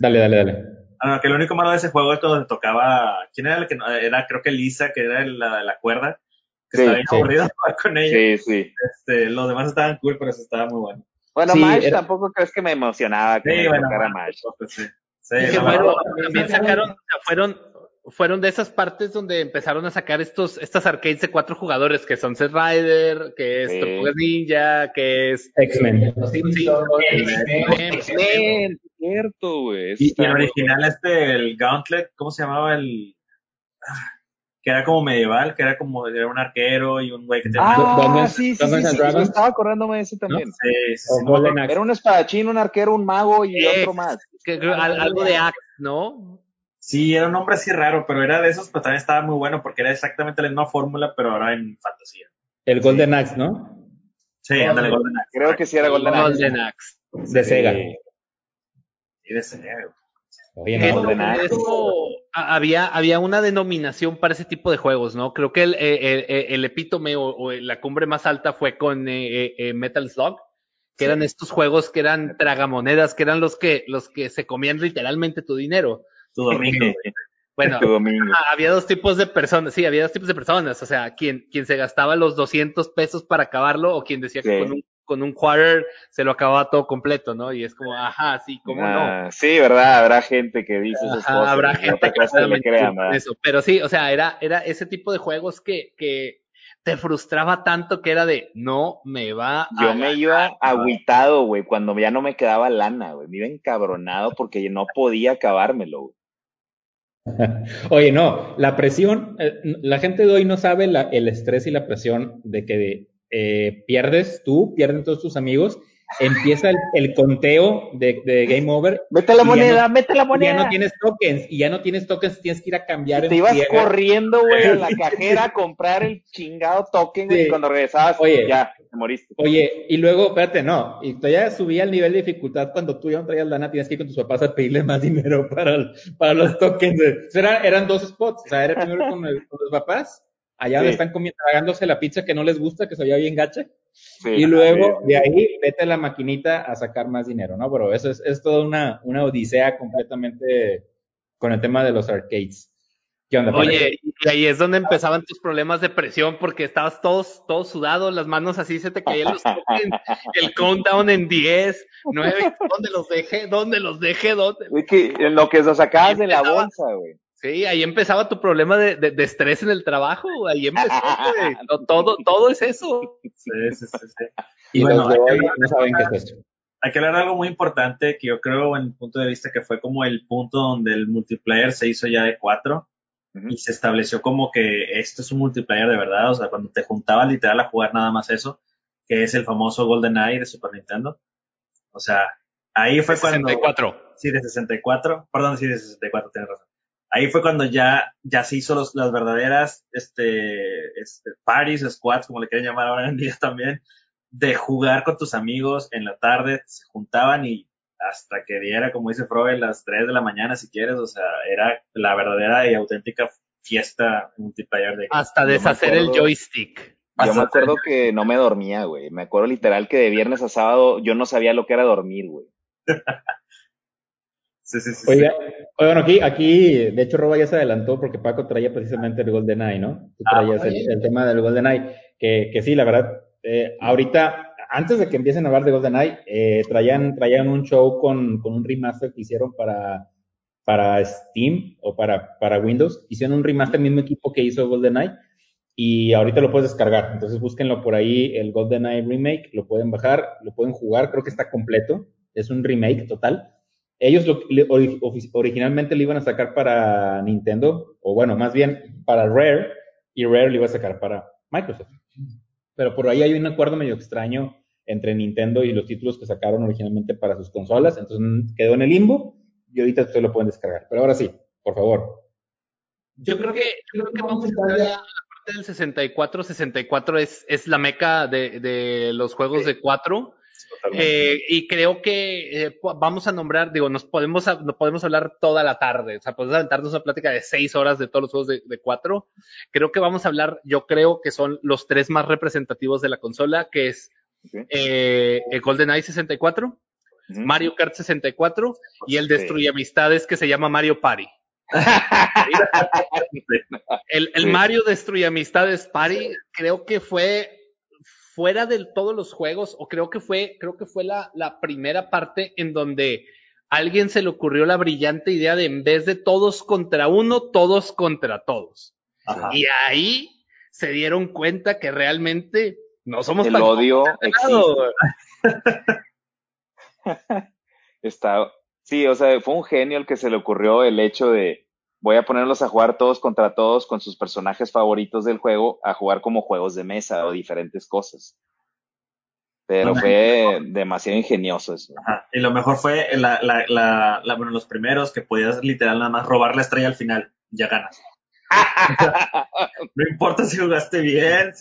Dale, dale, dale. ah, no, que lo único malo de ese juego es cuando te tocaba. ¿Quién era el que no? Era, creo que Lisa, que era la de la cuerda. Que Sí, estaba bien sí. aburrido [LAUGHS] jugar con ella. sí, sí. Este, los demás estaban cool, pero eso estaba muy bueno. Bueno, Sí, Mash era- tampoco crees que me emocionaba que me tocara Mash. pues sí. Sí, que bueno, también sacaron, fueron, fueron de esas partes donde empezaron a sacar estos, estas arcades de cuatro jugadores, que son Set Rider, que es Sí. Tortugas Ninja, que es X-Men. X-Men, cierto, güey. Y, el original, este, el Gauntlet, ¿cómo se llamaba? El. ah, Que era como medieval, que era como era un arquero y un güey que tenía. Ah, sí, sí, sí, estaba acordándome de ese también. Sí, sí. Era un espadachín, un arquero, un mago y Ex. otro más. que- que- al- algo de Axe, ¿no? Sí, era un nombre así raro, pero era de esos, pues también estaba muy bueno porque era exactamente la misma fórmula, pero ahora en fantasía. El Golden Axe, ¿no? Sí, ándale, Golden Axe. Creo que sí era Golden Axe. Golden Axe. De Sega. Sí, de Sega. Oye, Que no, eso- había, había una denominación para ese tipo de juegos, ¿no? Creo que el, eh, eh, eh, el epítome o, o la cumbre más alta fue con eh, Metal Slug, que eran estos juegos que eran tragamonedas, que eran los que, los que se comían literalmente tu dinero. Tu domingo. güey. Bueno, [LAUGHS] Tu domingo. había dos tipos de personas, sí, había dos tipos de personas, o sea, quien, quien se gastaba los 200 pesos para acabarlo o quien decía que con un, con un quarter se lo acababa todo completo, ¿no? Y es como, ajá, sí, ¿cómo no? Ah, sí, ¿verdad? Habrá gente que dice esas Ajá, cosas. habrá gente que cosa le crean, eso. Pero sí, o sea, era, era ese tipo de juegos que, que te frustraba tanto que era de no me va a Yo me iba agüitado, güey, cuando ya no me quedaba lana, güey. Me iba encabronado porque no podía acabármelo, güey. [LAUGHS] Oye, no, la presión, eh, la gente de hoy no sabe la- el estrés y la presión de que eh, pierdes tú, pierden todos tus amigos, empieza el, el conteo de, de Game Over. [LAUGHS] Mete la moneda, no- mete la moneda. Ya no tienes tokens, y ya no tienes tokens, tienes que ir a cambiar Y en te ibas friega. corriendo, güey, a la [LAUGHS] cajera a comprar el chingado token, Sí. y cuando regresabas, Oye. ya, te moriste. Oye, y luego, espérate, no, y todavía subía el nivel de dificultad cuando tú ya no traías lana, tienes que ir con tus papás a pedirle más [LAUGHS] dinero para, el- para los tokens. de- o sea, era- eran dos spots, o sea, era primero con, el- con los papás, allá donde Sí. están comiendo, tragándose la pizza que no les gusta, que se veía bien gacha, Sí, y luego sí. de ahí vete a la maquinita a sacar más dinero, ¿no? Pero eso es, es toda una, una odisea completamente con el tema de los arcades. ¿Qué onda? Oye, y ahí es donde empezaban tus problemas de presión porque estabas todo, todo sudado, las manos así se te caían los [LAUGHS] tokens, el countdown en 10, 9, ¿dónde los dejé? ¿Dónde los dejé? ¿Dónde? Es que en lo que lo sacabas de la bolsa, güey. Sí, ahí empezaba tu problema de, de, de estrés en el trabajo, ahí empezó, güey. [LAUGHS] Todo, todo es eso. Sí, sí, sí, sí. Y Y bueno, hay que hoy hablar- no saben qué es esto. hay que hablar de algo muy importante que yo creo, en mi punto de vista, que fue como el punto donde el multiplayer se hizo ya de cuatro y se estableció como que esto es un multiplayer de verdad, o sea, cuando te juntabas literal a jugar nada más eso, que es el famoso Golden Eye de Super Nintendo. O sea, ahí fue cuando... 64. Sí, de 64. Perdón, sí, de 64, tienes razón. Ahí fue cuando ya, ya se hizo los, las verdaderas, este, este, parties, squads, como le quieren llamar ahora en día también, de jugar con tus amigos en la tarde, se juntaban y hasta que diera, como dice Frobe, las 3 de la mañana si quieres, o sea, era la verdadera y auténtica fiesta multiplayer de Hasta deshacer el joystick. Yo me acuerdo que no me dormía, güey. Me acuerdo literal que de viernes a sábado yo no sabía lo que era dormir, güey. [LAUGHS] Sí, sí, sí, sí. Oiga, bueno, aquí, aquí, de hecho, Roba ya se adelantó porque Paco traía precisamente el GoldenEye, ¿no? Tú Ah, traías el, el tema del GoldenEye, que, que sí, la verdad, eh, ahorita, antes de que empiecen a hablar de GoldenEye, eh, traían, traían un show con, con un remaster que hicieron para, para Steam o para, para Windows. Hicieron un remaster, el mismo equipo que hizo GoldenEye, y ahorita lo puedes descargar. Entonces búsquenlo por ahí, el GoldenEye Remake, lo pueden bajar, lo pueden jugar, creo que está completo, es un remake total. Ellos lo- ori- originalmente lo iban a sacar para Nintendo, o bueno, más bien para Rare, y Rare lo iba a sacar para Microsoft. Pero por ahí hay un acuerdo medio extraño entre Nintendo y los títulos que sacaron originalmente para sus consolas, entonces mm, quedó en el limbo y ahorita ustedes lo pueden descargar. Pero ahora sí, por favor. Yo creo que, yo creo que vamos a la parte del 64. 64 es, es la meca de, de los juegos de 4. Eh, y creo que eh, vamos a nombrar, digo, nos podemos, nos podemos hablar toda la tarde, o sea, podemos aventarnos una plática de seis horas de todos los juegos de, cuatro. Creo que vamos a hablar, yo creo que son los tres más representativos de la consola, que es eh, el GoldenEye 64, Mario Kart 64 y el Destruye Amistades que se llama Mario Party. [LAUGHS] el, el Mario Destruye Amistades Party creo que fue fuera de todos los juegos, o creo que fue, creo que fue la, la primera parte en donde alguien se le ocurrió la brillante idea de en vez de todos contra uno, todos contra todos. Y ahí se dieron cuenta que realmente no somos el odio [LAUGHS] Está, sí, o sea, fue un genio el que se le ocurrió el hecho de voy a ponerlos a jugar todos contra todos con sus personajes favoritos del juego, a jugar como juegos de mesa o diferentes cosas. Pero fue demasiado ingenioso eso. Y lo mejor fue la, la, la, bueno, los primeros que podías literal nada más robar la estrella al final, ya ganas. [LAUGHS] no importa si jugaste bien.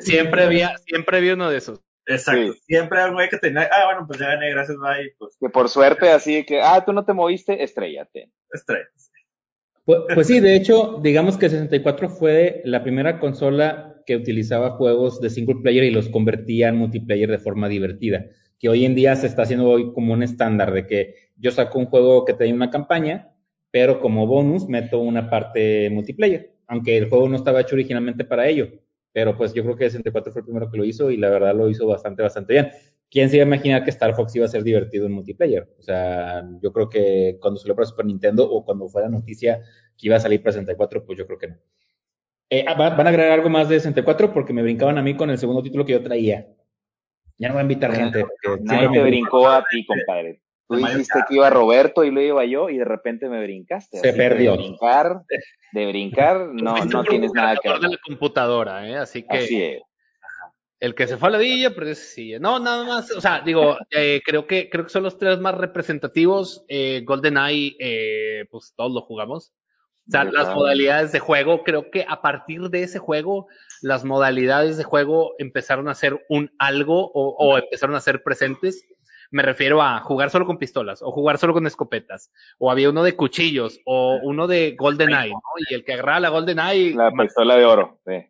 siempre había, siempre había uno de esos. Exacto. Siempre hay un güey que tenía, ah, bueno, pues ya gané, gracias, bye. Pues. Que por suerte así que, ah, tú no te moviste, estrellate. Estrella. Pues, pues, sí, de hecho, digamos que el 64 fue la primera consola que utilizaba juegos de single player y los convertía en multiplayer de forma divertida, que hoy en día se está haciendo hoy como un estándar de que yo saco un juego que tiene una campaña, pero como bonus meto una parte multiplayer, aunque el juego no estaba hecho originalmente para ello. Pero pues yo creo que el 64 fue el primero que lo hizo y la verdad lo hizo bastante, bastante bien. ¿Quién se iba a imaginar que Star Fox iba a ser divertido en multiplayer? O sea, yo creo que cuando salió para Super Nintendo o cuando fue la noticia que iba a salir para 64, pues yo creo que no. Eh, ah, ¿Van a agregar algo más de 64? Porque me brincaban a mí con el segundo título que yo traía. Ya no voy a invitar gente. Nadie te brincó a ti, compadre. Tú dijiste que iba Roberto y lo iba yo y de repente me brincaste. Se perdió. De brincar, de brincar, [LAUGHS] no, no tienes nada que ver. de la computadora, ¿eh? Así que. Así es. El que se fue a la villa, pero ese sí. No, nada más. O sea, digo, eh, creo que creo que son los tres más representativos. Eh, GoldenEye, eh, pues todos lo jugamos. O sea, las modalidades de juego, creo que a partir de ese juego, las modalidades de juego empezaron a ser un algo o, o empezaron a ser presentes. Me refiero a jugar solo con pistolas o jugar solo con escopetas. O había uno de cuchillos o uno de GoldenEye, ¿no? Y el que agarraba la GoldenEye. La pistola de oro, sí.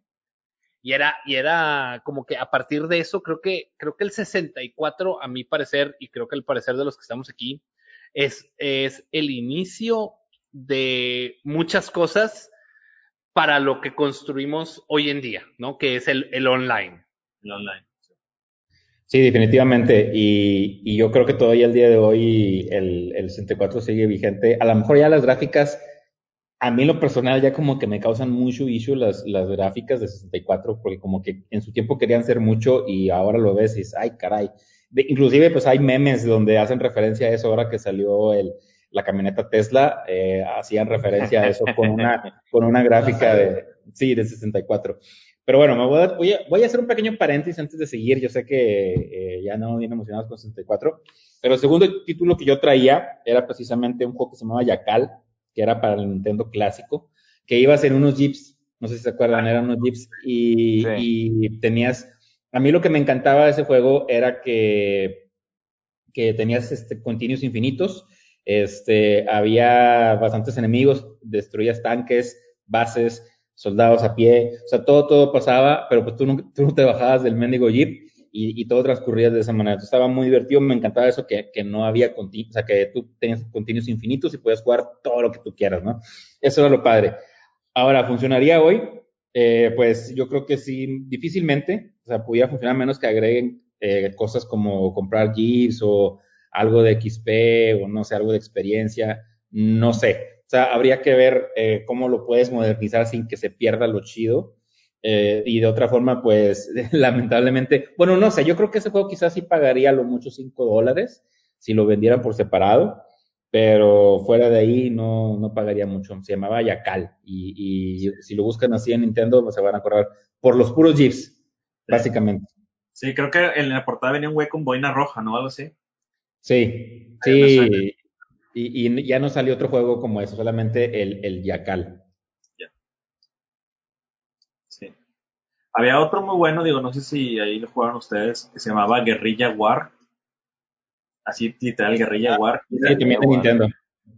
Y era, y era como que a partir de eso, creo que, creo que el 64, a mi parecer, y creo que el parecer de los que estamos aquí, es, es el inicio de muchas cosas para lo que construimos hoy en día, ¿no? Que es el, el online. El online. Sí, definitivamente. Y, y, yo creo que todavía el día de hoy el, el 64 sigue vigente. A lo mejor ya las gráficas a mí lo personal ya como que me causan mucho issue las, las gráficas de 64, porque como que en su tiempo querían ser mucho y ahora lo ves y dices, ay, caray. inclusive pues hay memes donde hacen referencia a eso ahora que salió el, la camioneta Tesla, eh, hacían referencia a eso con una, [LAUGHS] con una gráfica de, sí, de 64. Pero bueno, me voy, a, voy, a, voy a hacer un pequeño paréntesis antes de seguir. Yo sé que eh, ya no bien emocionados con 64, pero el segundo título que yo traía era precisamente un juego que se llamaba Yakal que era para el Nintendo clásico, que ibas en unos jeeps, no sé si se acuerdan, eran unos jeeps y, tenías, a mí lo que me encantaba de ese juego era que, que tenías este, continuos infinitos, este, había bastantes enemigos, destruías tanques, bases, soldados a pie, o sea, todo, todo pasaba, pero pues tú no, tú no te bajabas del mendigo jeep y, todo transcurría de esa manera. Estaba muy divertido, me encantaba eso que, que no había, o sea, que tú tenías continuos infinitos y podías jugar todo lo que tú quieras, ¿no? Eso era lo padre. Ahora, ¿funcionaría hoy? Eh, pues yo creo que sí, difícilmente, o sea, pudiera funcionar menos que agreguen eh, cosas como comprar GIFs o algo de XP o no sé, algo de experiencia, no sé. O sea, habría que ver eh, cómo lo puedes modernizar sin que se pierda lo chido. Eh, y de otra forma, pues [LAUGHS] lamentablemente, bueno, no sé, yo creo que ese juego quizás sí pagaría lo mucho 5 dólares si lo vendieran por separado, pero fuera de ahí no, no pagaría mucho. Se llamaba Yakal y, y si lo buscan así en Nintendo pues, se van a correr por los puros jeeps, básicamente. Sí, creo que en la portada venía un güey con boina roja, ¿no? Algo así. Sí, sí. Y, y, ya no salió otro juego como eso, solamente el, el Yakal. Había otro muy bueno, digo, no sé si ahí lo jugaron ustedes, que se llamaba Guerrilla War. así literal Guerrilla War. Sí, también de Nintendo.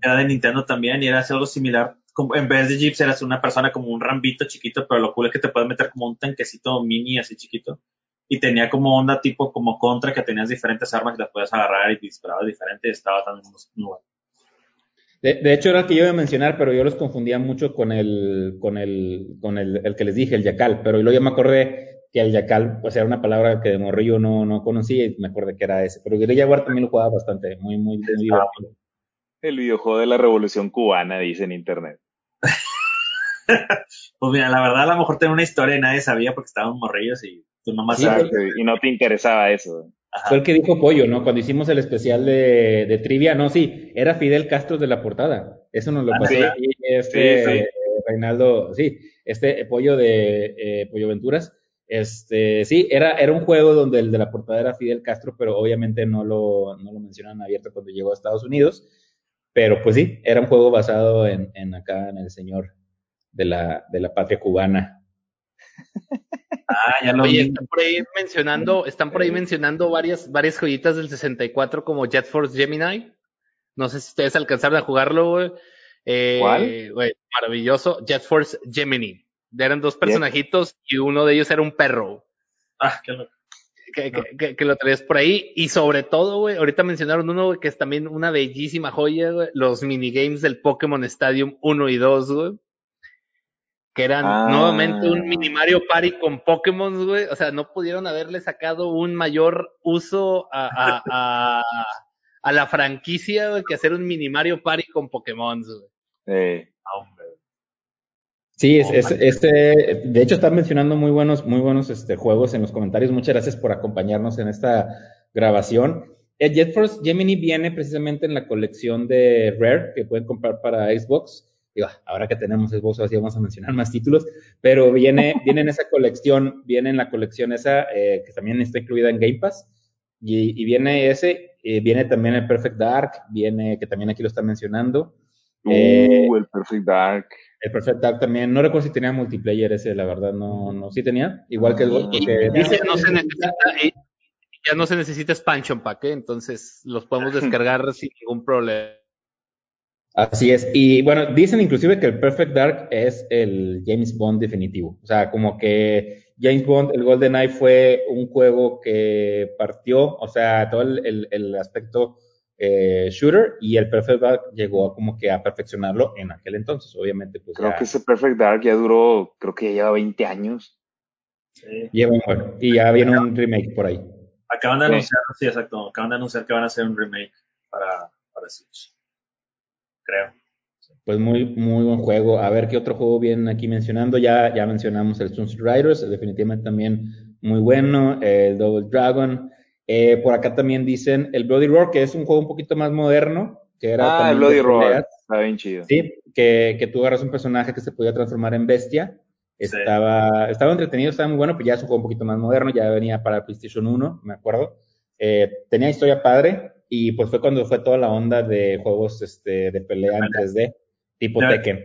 Era de Nintendo también y era algo similar. Como, en vez de Jeeps eras una persona como un rambito chiquito, pero lo cool es que te puedes meter como un tanquecito mini así chiquito. Y tenía como onda tipo como contra que tenías diferentes armas que las podías agarrar y disparabas diferente y estaba también muy bueno. De, de, hecho, era el que yo iba a mencionar, pero yo los confundía mucho con el, con el, con el, el que les dije, el yacal. Pero luego ya me acordé que el yacal, pues era una palabra que de morrillo no, no conocía y me acordé que era ese. Pero Guerrilla War también lo jugaba bastante, muy, muy, muy divertido. El videojuego de la revolución cubana, dice en internet. [LAUGHS] pues mira, la verdad a lo mejor tenía una historia y nadie sabía porque estaban morrillos y tú nomás sí, sabes. Y no te interesaba eso. Ajá. Fue el que dijo Pollo, ¿no? Cuando hicimos el especial de, de, trivia, no, sí, era Fidel Castro de la portada. Eso nos lo pasó sí. aquí este Sí, sí. Reinaldo, sí, este Pollo de eh, Pollo Venturas. Este, sí, era, era un juego donde el de la portada era Fidel Castro, pero obviamente no lo, no lo mencionan abierto cuando llegó a Estados Unidos. Pero pues sí, era un juego basado en, en acá, en el señor de la, de la patria cubana. [LAUGHS] Ah, ya [LAUGHS] lo Oye, vi. están por ahí mencionando, están por ahí mencionando varias, varias joyitas del 64 como Jet Force Gemini. No sé si ustedes alcanzaron a jugarlo, güey. Eh, ¿Cuál? güey, maravilloso. Jet Force Gemini. Eran dos personajitos y uno de ellos era un perro. Ah, qué loco. Que, No. que, que, que lo traías por ahí. Y sobre todo, güey, ahorita mencionaron uno que es también una bellísima joya, güey. Los minigames del Pokémon Stadium 1 y 2, güey. Que eran Ah. nuevamente un mini Mario Party con Pokémon, güey. O sea, no pudieron haberle sacado un mayor uso a, a, a, a la franquicia, güey, que hacer un mini Mario Party con Pokémon, güey. Eh, Ah, hombre. Sí, es, es- este, de hecho están mencionando muy buenos, muy buenos este, juegos en los comentarios. Muchas gracias por acompañarnos en esta grabación. El Jet Force Gemini viene precisamente en la colección de Rare que pueden comprar para Xbox. Digo, ahora que tenemos Xbox, así vamos a mencionar más títulos, pero viene, [LAUGHS] viene en esa colección, viene en la colección esa eh, que también está incluida en Game Pass. Y, y viene ese, eh, viene también el Perfect Dark, viene, que también aquí lo están mencionando. Eh, uh, el Perfect Dark. el Perfect Dark también, no recuerdo si tenía multiplayer ese, la verdad, no, no, sí tenía, igual que el porque y dice, no se [LAUGHS] necesita, y- ya no se necesita expansion pack, ¿eh? entonces los podemos [LAUGHS] descargar sin ningún problema. Así es, y bueno, dicen inclusive que el Perfect Dark es el James Bond definitivo, o sea, como que James Bond, el GoldenEye fue un juego que partió, o sea, todo el, el- el aspecto eh, shooter y el Perfect Dark llegó a como que a perfeccionarlo en aquel entonces, obviamente, pues Creo ya que ese Perfect Dark ya duró, creo que ya lleva 20 años. Sí. lleva un juego y ya viene un remake por ahí. Acaban de Sí. anunciar, sí, exacto. Acaban de anunciar que van a hacer un remake para, para Switch. Creo. Pues muy, muy buen juego. A ver qué otro juego vienen aquí mencionando. Ya, ya mencionamos el Sunset Riders, definitivamente también muy bueno. El Double Dragon. Eh, por acá también dicen el Bloody Roar, que es un juego un poquito más moderno, que era Ah, el Bloody Roar. Está bien chido. Sí, que, que tú agarras un personaje que se podía transformar en bestia. Sí. Estaba, estaba entretenido, estaba muy bueno, pero ya es un juego un poquito más moderno, ya venía para PlayStation 1, me acuerdo. Eh, tenía historia padre y pues fue cuando fue toda la onda de juegos este, de pelea en 3D, tipo Ya. Tekken.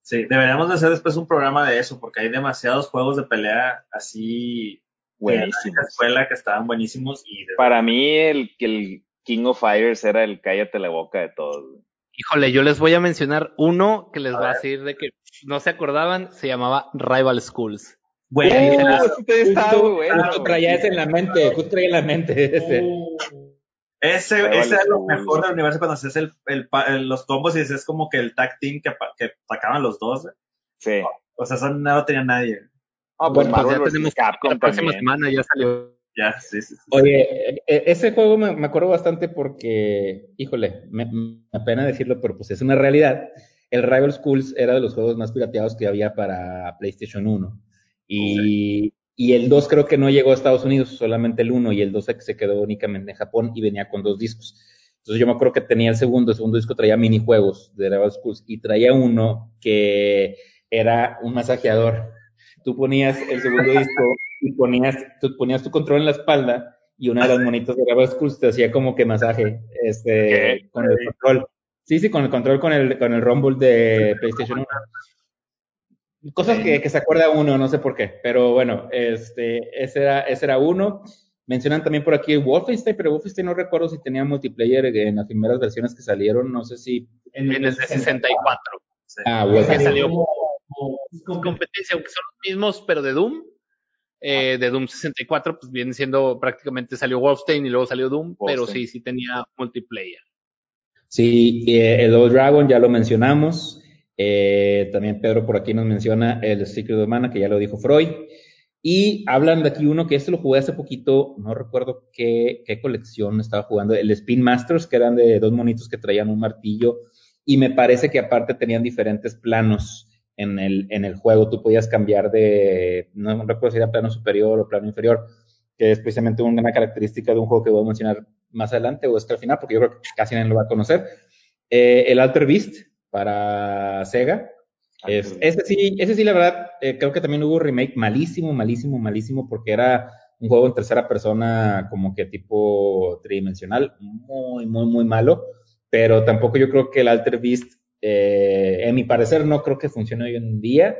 Sí, deberíamos de hacer después un programa de eso, porque hay demasiados juegos de pelea así de la escuela que estaban buenísimos y de- Para mí, el, que el King of Fighters era el cállate la boca de todos. Híjole, yo les voy a mencionar uno que les A va a decir de que no se acordaban, se llamaba Rival Schools. Bueno, Uh, también estaba Justo- muy bueno. justo traía ese en la mente, justo traía en la mente ese. Ese, ese vale es lo mejor del universo cuando haces el, el pa- el- los combos y es como que el tag team que, que sacaban los dos. Sí. O sea, eso no lo tenía nadie. Ah, pues Bueno, Pues ya tenemos Capcom la próxima también. semana ya salió. Ya, sí, sí. sí. Oye, e- e- ese juego me, me acuerdo bastante porque, híjole, me, me pena decirlo, pero pues es una realidad. El Rival Schools era de los juegos más pirateados que había para PlayStation 1. Y, y el 2 creo que no llegó a Estados Unidos, solamente el 1, y el 2 se, quedó únicamente en Japón y venía con dos discos. Entonces yo me acuerdo que tenía el segundo, el segundo disco traía minijuegos de Rival Schools y traía uno que era un masajeador. Tú ponías el segundo [LAUGHS] disco y ponías, tú ponías tu control en la espalda y una de las monitas de Rival Schools te hacía como que masaje, este, con el control. Sí, sí, con el control con el, con el Rumble de PlayStation 1. Cosas que, que se acuerda uno, no sé por qué, pero bueno, este, ese era, ese era uno. Mencionan también por aquí Wolfenstein, pero Wolfenstein no recuerdo si tenía multiplayer en las primeras versiones que salieron, no sé si... En, el de 64. Ah, Wolfenstein. salió competencia, aunque son los mismos, pero de Doom. Eh, de Doom 64, pues viene siendo prácticamente salió Wolfenstein y luego salió Doom, pero sí, sí tenía multiplayer. Sí, eh, el Old Dragon ya lo mencionamos. Eh, también Pedro por aquí nos menciona el Secret of Mana, que ya lo dijo Freud. Y hablan de aquí uno que este lo jugué hace poquito, no recuerdo qué, qué colección estaba jugando, el Spin Masters, que eran de dos monitos que traían un martillo, y me parece que aparte tenían diferentes planos en el, en el juego. Tú podías cambiar de, no recuerdo si era plano superior o plano inferior, que es precisamente una característica de un juego que voy a mencionar más adelante o es que al final, porque yo creo que casi nadie lo va a conocer. Eh, el Alter Beast para Sega, es, ese sí, ese sí, la verdad, eh, creo que también hubo remake malísimo, malísimo, malísimo, porque era un juego en tercera persona como que tipo tridimensional, muy, muy, muy malo, pero tampoco yo creo que el Alter Beast, eh, en mi parecer, no creo que funcione hoy en día,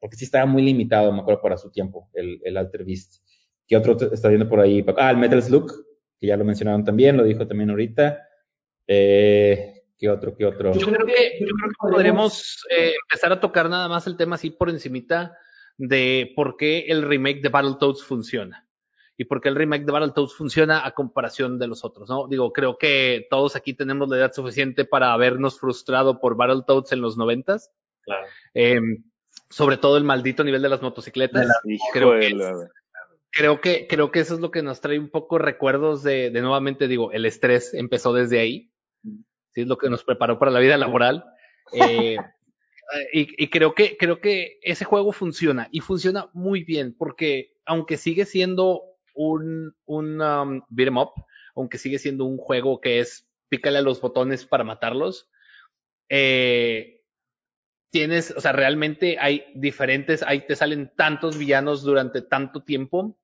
porque sí estaba muy limitado, me acuerdo, para su tiempo, el, el Alter Beast. ¿Qué otro está viendo por ahí? Ah, el Metal Slug, que ya lo mencionaron también, lo dijo también ahorita. Eh, ¿Qué otro? ¿Qué otro? Yo creo que, yo creo que podremos eh, empezar a tocar nada más el tema así por encimita de por qué el remake de Battletoads funciona. Y por qué el remake de Battletoads funciona a comparación de los otros, ¿no? Digo, creo que todos aquí tenemos la edad suficiente para habernos frustrado por Battletoads en los noventas. Claro. Eh, sobre todo el maldito nivel de las motocicletas. creo, que, creo que, creo que eso es lo que nos trae un poco recuerdos de, de nuevamente, digo, el estrés empezó desde ahí ¿sí? es lo que nos preparó para la vida laboral. [LAUGHS] Eh, y, y, creo que creo que ese juego funciona y funciona muy bien porque aunque sigue siendo un un um, beat em up, aunque sigue siendo un juego que es pícale a los botones para matarlos, eh, tienes, o sea, realmente hay diferentes, ahí te salen tantos villanos durante tanto tiempo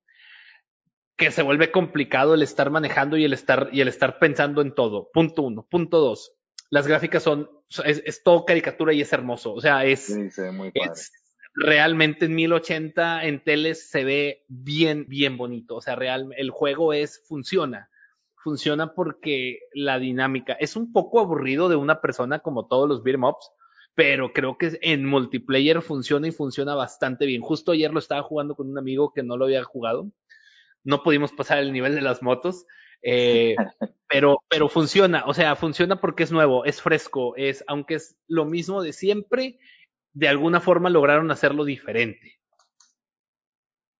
que se vuelve complicado el estar manejando y el estar, y el estar pensando en todo. Punto uno. Punto dos. Las gráficas son, es, es todo caricatura y es hermoso. O sea, es, Sí, se ve muy padre. es realmente en 1080 en teles se ve bien, bien bonito. O sea, real, el juego es, funciona. Funciona porque la dinámica es un poco aburrido de una persona como todos los beat'em ups, pero creo que en multiplayer funciona y funciona bastante bien. Justo ayer lo estaba jugando con un amigo que no lo había jugado no pudimos pasar el nivel de las motos, eh, [LAUGHS] pero, pero funciona, o sea, funciona porque es nuevo, es fresco, es, aunque es lo mismo de siempre, de alguna forma lograron hacerlo diferente.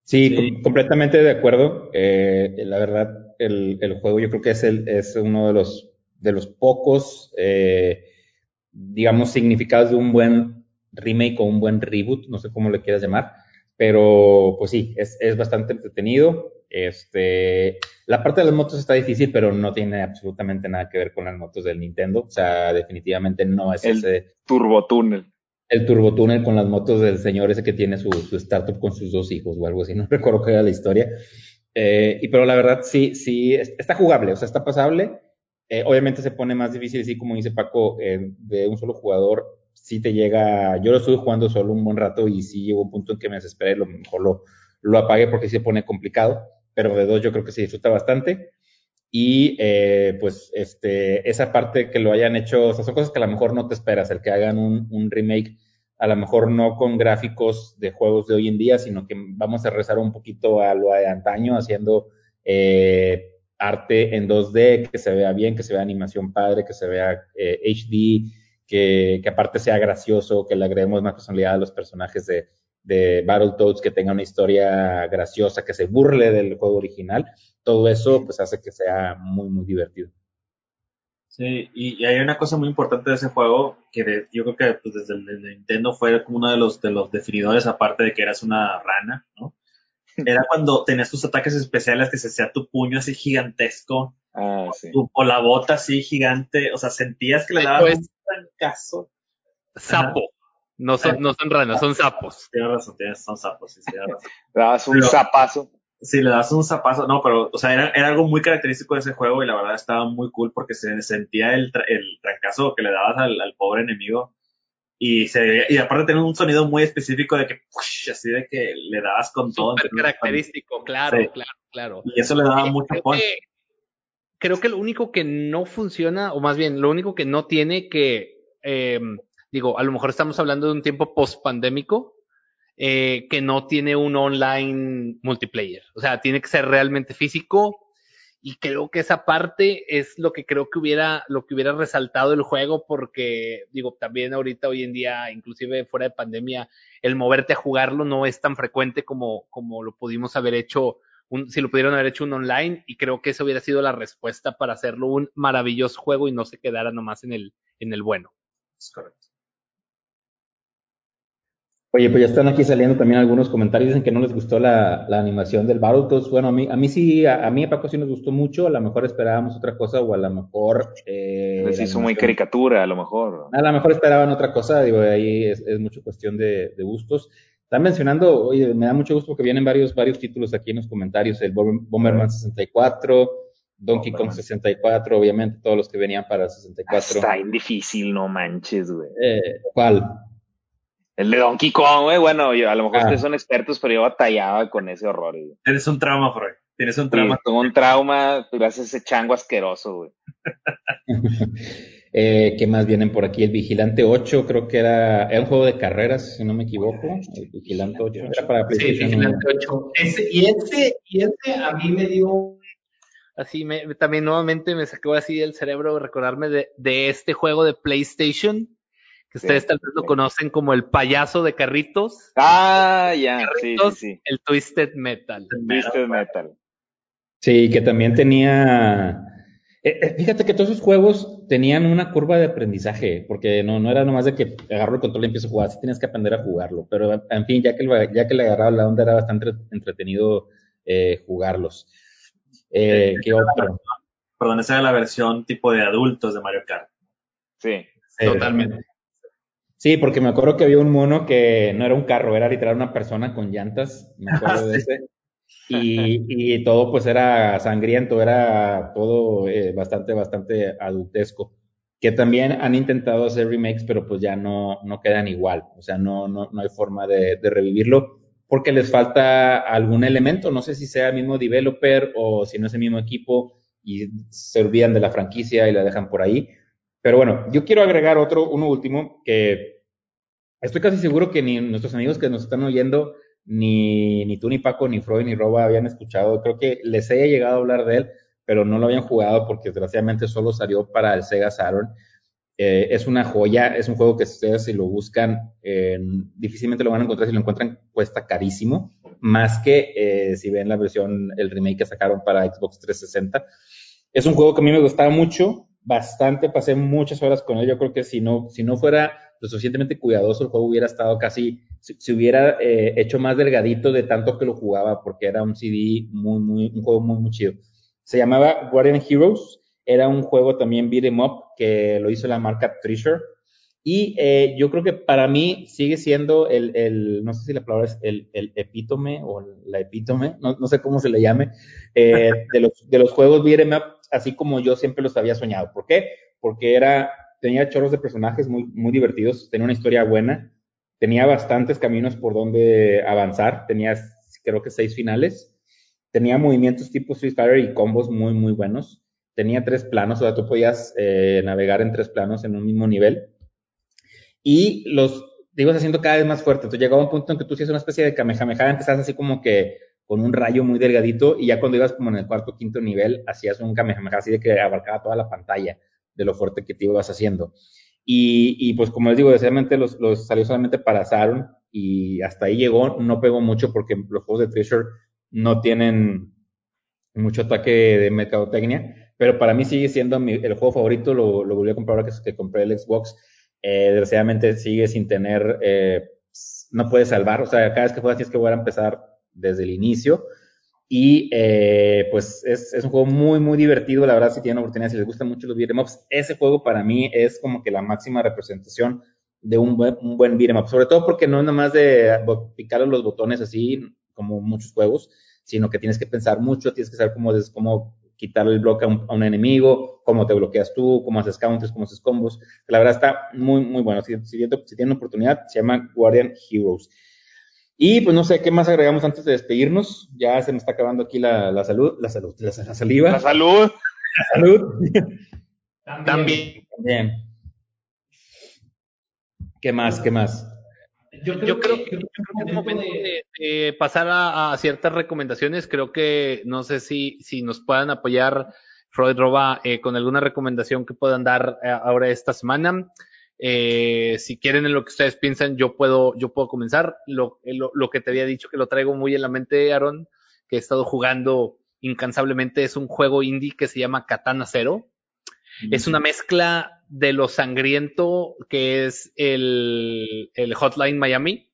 Sí, com completamente de acuerdo. Eh, la verdad, el, el, juego yo creo que es, el, es uno de los, de los pocos, eh, digamos, significados de un buen remake o un buen reboot, no sé cómo le quieras llamar, pero pues sí, es, es bastante entretenido. Este, la parte de las motos está difícil, pero no tiene absolutamente nada que ver con las motos del Nintendo. O sea, definitivamente no es el ese. Turbotúnel. El turbotúnel con las motos del señor ese que tiene su, su startup con sus dos hijos o algo así. No [LAUGHS] recuerdo qué era la historia. Eh, y pero la verdad sí, sí, está jugable, o sea, está pasable. Eh, obviamente se pone más difícil, así como dice Paco, eh, de un solo jugador. Sí te llega, yo lo estuve jugando solo un buen rato y sí llegó un punto en que me desesperé, lo mejor lo, lo apagué porque sí se pone complicado pero de dos yo creo que se disfruta bastante. Y eh, pues este, esa parte que lo hayan hecho, o sea, son cosas que a lo mejor no te esperas, el que hagan un, un remake, a lo mejor no con gráficos de juegos de hoy en día, sino que vamos a rezar un poquito a lo de antaño, haciendo eh, arte en 2D, que se vea bien, que se vea animación padre, que se vea eh, HD, que, que aparte sea gracioso, que le agreguemos más personalidad a los personajes de, de Battletoads que tenga una historia graciosa, que se burle del juego original, todo eso pues hace que sea muy, muy divertido. Sí, y, y hay una cosa muy importante de ese juego que de, yo creo que pues, desde el, el, Nintendo fue como uno de los, de los definidores, aparte de que eras una rana, ¿no? [LAUGHS] Era cuando tenías tus ataques especiales que se hacía tu puño así gigantesco, ah, sí. tu, o la bota así gigante, o sea, sentías que le dabas pues, trancazo. Sapo. No son, no son ranas, son sapos. Tienes razón, tienes, son sapos, sí, tienes razón. [LAUGHS] Le das un pero, zapazo. Sí, le das un zapazo, no, pero, o sea, era, era, algo muy característico de ese juego y la verdad estaba muy cool porque se sentía el, tra el trancazo que le dabas al, al, pobre enemigo. y se y aparte tiene un sonido muy específico de que así de que le dabas con todo. Súper característico, claro, claro, claro. Y eso le daba mucho punch. Creo que lo único que no funciona, o más bien, lo único que no tiene que, eh, digo, a lo mejor estamos hablando de un tiempo post-pandémico, eh, que no tiene un online multiplayer. O sea, tiene que ser realmente físico. Y creo que esa parte es lo que creo que hubiera, lo que hubiera resaltado el juego, porque, digo, también ahorita, hoy en día, inclusive fuera de pandemia, el moverte a jugarlo no es tan frecuente como, como lo pudimos haber hecho, un, si lo pudieron haber hecho un online, y creo que esa hubiera sido la respuesta para hacerlo un maravilloso juego y no se quedara nomás en el, en el bueno. Es correcto. Oye, pues ya están aquí saliendo también algunos comentarios, dicen que no les gustó la, la animación del Battletoads. Bueno, a mí, a mí sí, a, a mí a Paco sí nos gustó mucho, a lo mejor esperábamos otra cosa o a lo mejor... Eh, Les hizo muy caricatura, a lo mejor. A lo mejor esperaban otra cosa, digo, ahí es, es mucho cuestión de, de gustos. Están mencionando, oye, me da mucho gusto porque vienen varios, varios títulos aquí en los comentarios, el Bomber- Bomberman 64, Donkey Kong Bomberman. 64, obviamente todos los que venían para 64. Está bien difícil, no manches, güey. Eh, ¿Cuál? El de Donkey Kong, güey, bueno, yo- a lo mejor Ah. ustedes son expertos, pero yo batallaba con ese horror, güey. Tienes un trauma, Freud. Tienes un Sí, trauma. tengo un trauma gracias a ese chango asqueroso, güey. [LAUGHS] Eh, ¿Qué más vienen por aquí? El Vigilante 8, creo que era, era un juego de carreras, si no me equivoco. El Vigilante 8 era para Sí, PlayStation. Vigilante 8. Ese, y ese, y ese a mí me dio Así me, también nuevamente me sacó así del cerebro recordarme de, de este juego de PlayStation, que Sí, ustedes tal vez lo sí. conocen como el payaso de carritos, Ah, ya, sí, sí, Carritos, sí. el Twisted Metal. Twisted Metal. Sí, que también tenía. Eh, eh, fíjate que todos esos juegos tenían una curva de aprendizaje, porque no, no era nomás de que agarro el control y empiezo a jugar, sí tienes que aprender a jugarlo. Pero, en fin, ya que, ya que le agarraba la onda, era bastante entretenido eh, jugarlos. Eh, ¿Qué otro? Perdón, esa era la versión tipo de adultos de Mario Kart. Sí. Eh, totalmente. Sí, porque me acuerdo que había un mono que no era un carro, era literal una persona con llantas, me acuerdo [LAUGHS] de ese. Y, todo pues era sangriento, era todo eh, bastante, bastante adultesco. Que también han intentado hacer remakes, pero pues ya no, no quedan igual. O sea, no, no, no hay forma de, de revivirlo porque les falta algún elemento. No sé si sea el mismo developer o si no es el mismo equipo y se olvidan de la franquicia y la dejan por ahí. Pero bueno, yo quiero agregar otro, uno último, que estoy casi seguro que ni nuestros amigos que nos están oyendo, ni, ni tú, ni Paco, ni Freud, ni Roba habían escuchado. Creo que les haya llegado a hablar de él, pero no lo habían jugado porque desgraciadamente solo salió para el Sega Saturn. Eh, es una joya, es un juego que ustedes si lo buscan, difícilmente lo van a encontrar, si lo encuentran cuesta carísimo, más que eh, si ven la versión, el remake que sacaron para Xbox 360. Es un juego que a mí me gustaba mucho, bastante, pasé muchas horas con él. Yo creo que si no, si no fuera lo suficientemente cuidadoso, el juego hubiera estado casi, se, se hubiera eh, hecho más delgadito de tanto que lo jugaba, porque era un CD muy, muy, un juego muy, muy chido. Se llamaba Guardian Heroes, era un juego también beat 'em up que lo hizo la marca Treasure. Y eh, yo creo que para mí sigue siendo el, el, no sé si la palabra es el, el epítome o la epítome, no, no sé cómo se le llame, eh, [LAUGHS] de, los, de los juegos beat 'em up, así como yo siempre los había soñado. ¿Por qué? Porque era, tenía chorros de personajes muy, muy divertidos, tenía una historia buena, tenía bastantes caminos por donde avanzar, tenía creo que seis finales, tenía movimientos tipo Street Fighter y combos muy, muy buenos, tenía tres planos, o sea, tú podías eh, navegar en tres planos en un mismo nivel, y los ibas haciendo cada vez más fuerte, entonces llegaba un punto en que tú hacías una especie de kamehameha, empezabas así como que con un rayo muy delgadito, y ya cuando ibas como en el cuarto quinto nivel, hacías un kamehameha así de que abarcaba toda la pantalla de lo fuerte que te ibas haciendo. Y, y pues como les digo, desgraciadamente los, los salió solamente para Saturn y hasta ahí llegó, no pegó mucho porque los juegos de Treasure no tienen mucho ataque de mercadotecnia, pero para mí sigue siendo mi, el juego favorito, lo, lo, volví a comprar ahora que, que compré el Xbox, eh, desgraciadamente sigue sin tener, eh, no puedes salvar, o sea, cada vez que juegas tienes que volver a empezar desde el inicio, y eh, pues es, es, un juego muy, muy divertido. La verdad, si tienen oportunidad, si les gustan mucho los beat'em ese juego para mí es como que la máxima representación de un buen, un buen beat'em. Sobre todo porque no es nada más de picar los botones así, como muchos juegos, sino que tienes que pensar mucho, tienes que saber cómo, cómo quitarle el bloque a un, a un enemigo, cómo te bloqueas tú, cómo haces counters, cómo haces combos. La verdad está muy, muy bueno. Si, si, si tienen oportunidad, se llama Guardian Heroes. Y pues no sé, ¿qué más agregamos antes de despedirnos? Ya se me está acabando aquí la, la salud, la salud, la, la saliva. La salud. La salud. También. Bien. ¿Qué más? ¿Qué más? Yo creo, yo creo que, yo creo que es momento de, de pasar a, a, ciertas recomendaciones. Creo que no sé si, si nos puedan apoyar, Freud Roba, eh, con alguna recomendación que puedan dar eh, ahora esta semana. Eh, si quieren en lo que ustedes piensan, yo puedo, yo puedo comenzar. Lo, lo, lo, que te había dicho que lo traigo muy en la mente, Aaron, que he estado jugando incansablemente, es un juego indie que se llama Katana Zero. Mm -hmm. Es una mezcla de lo sangriento que es el, el Hotline Miami,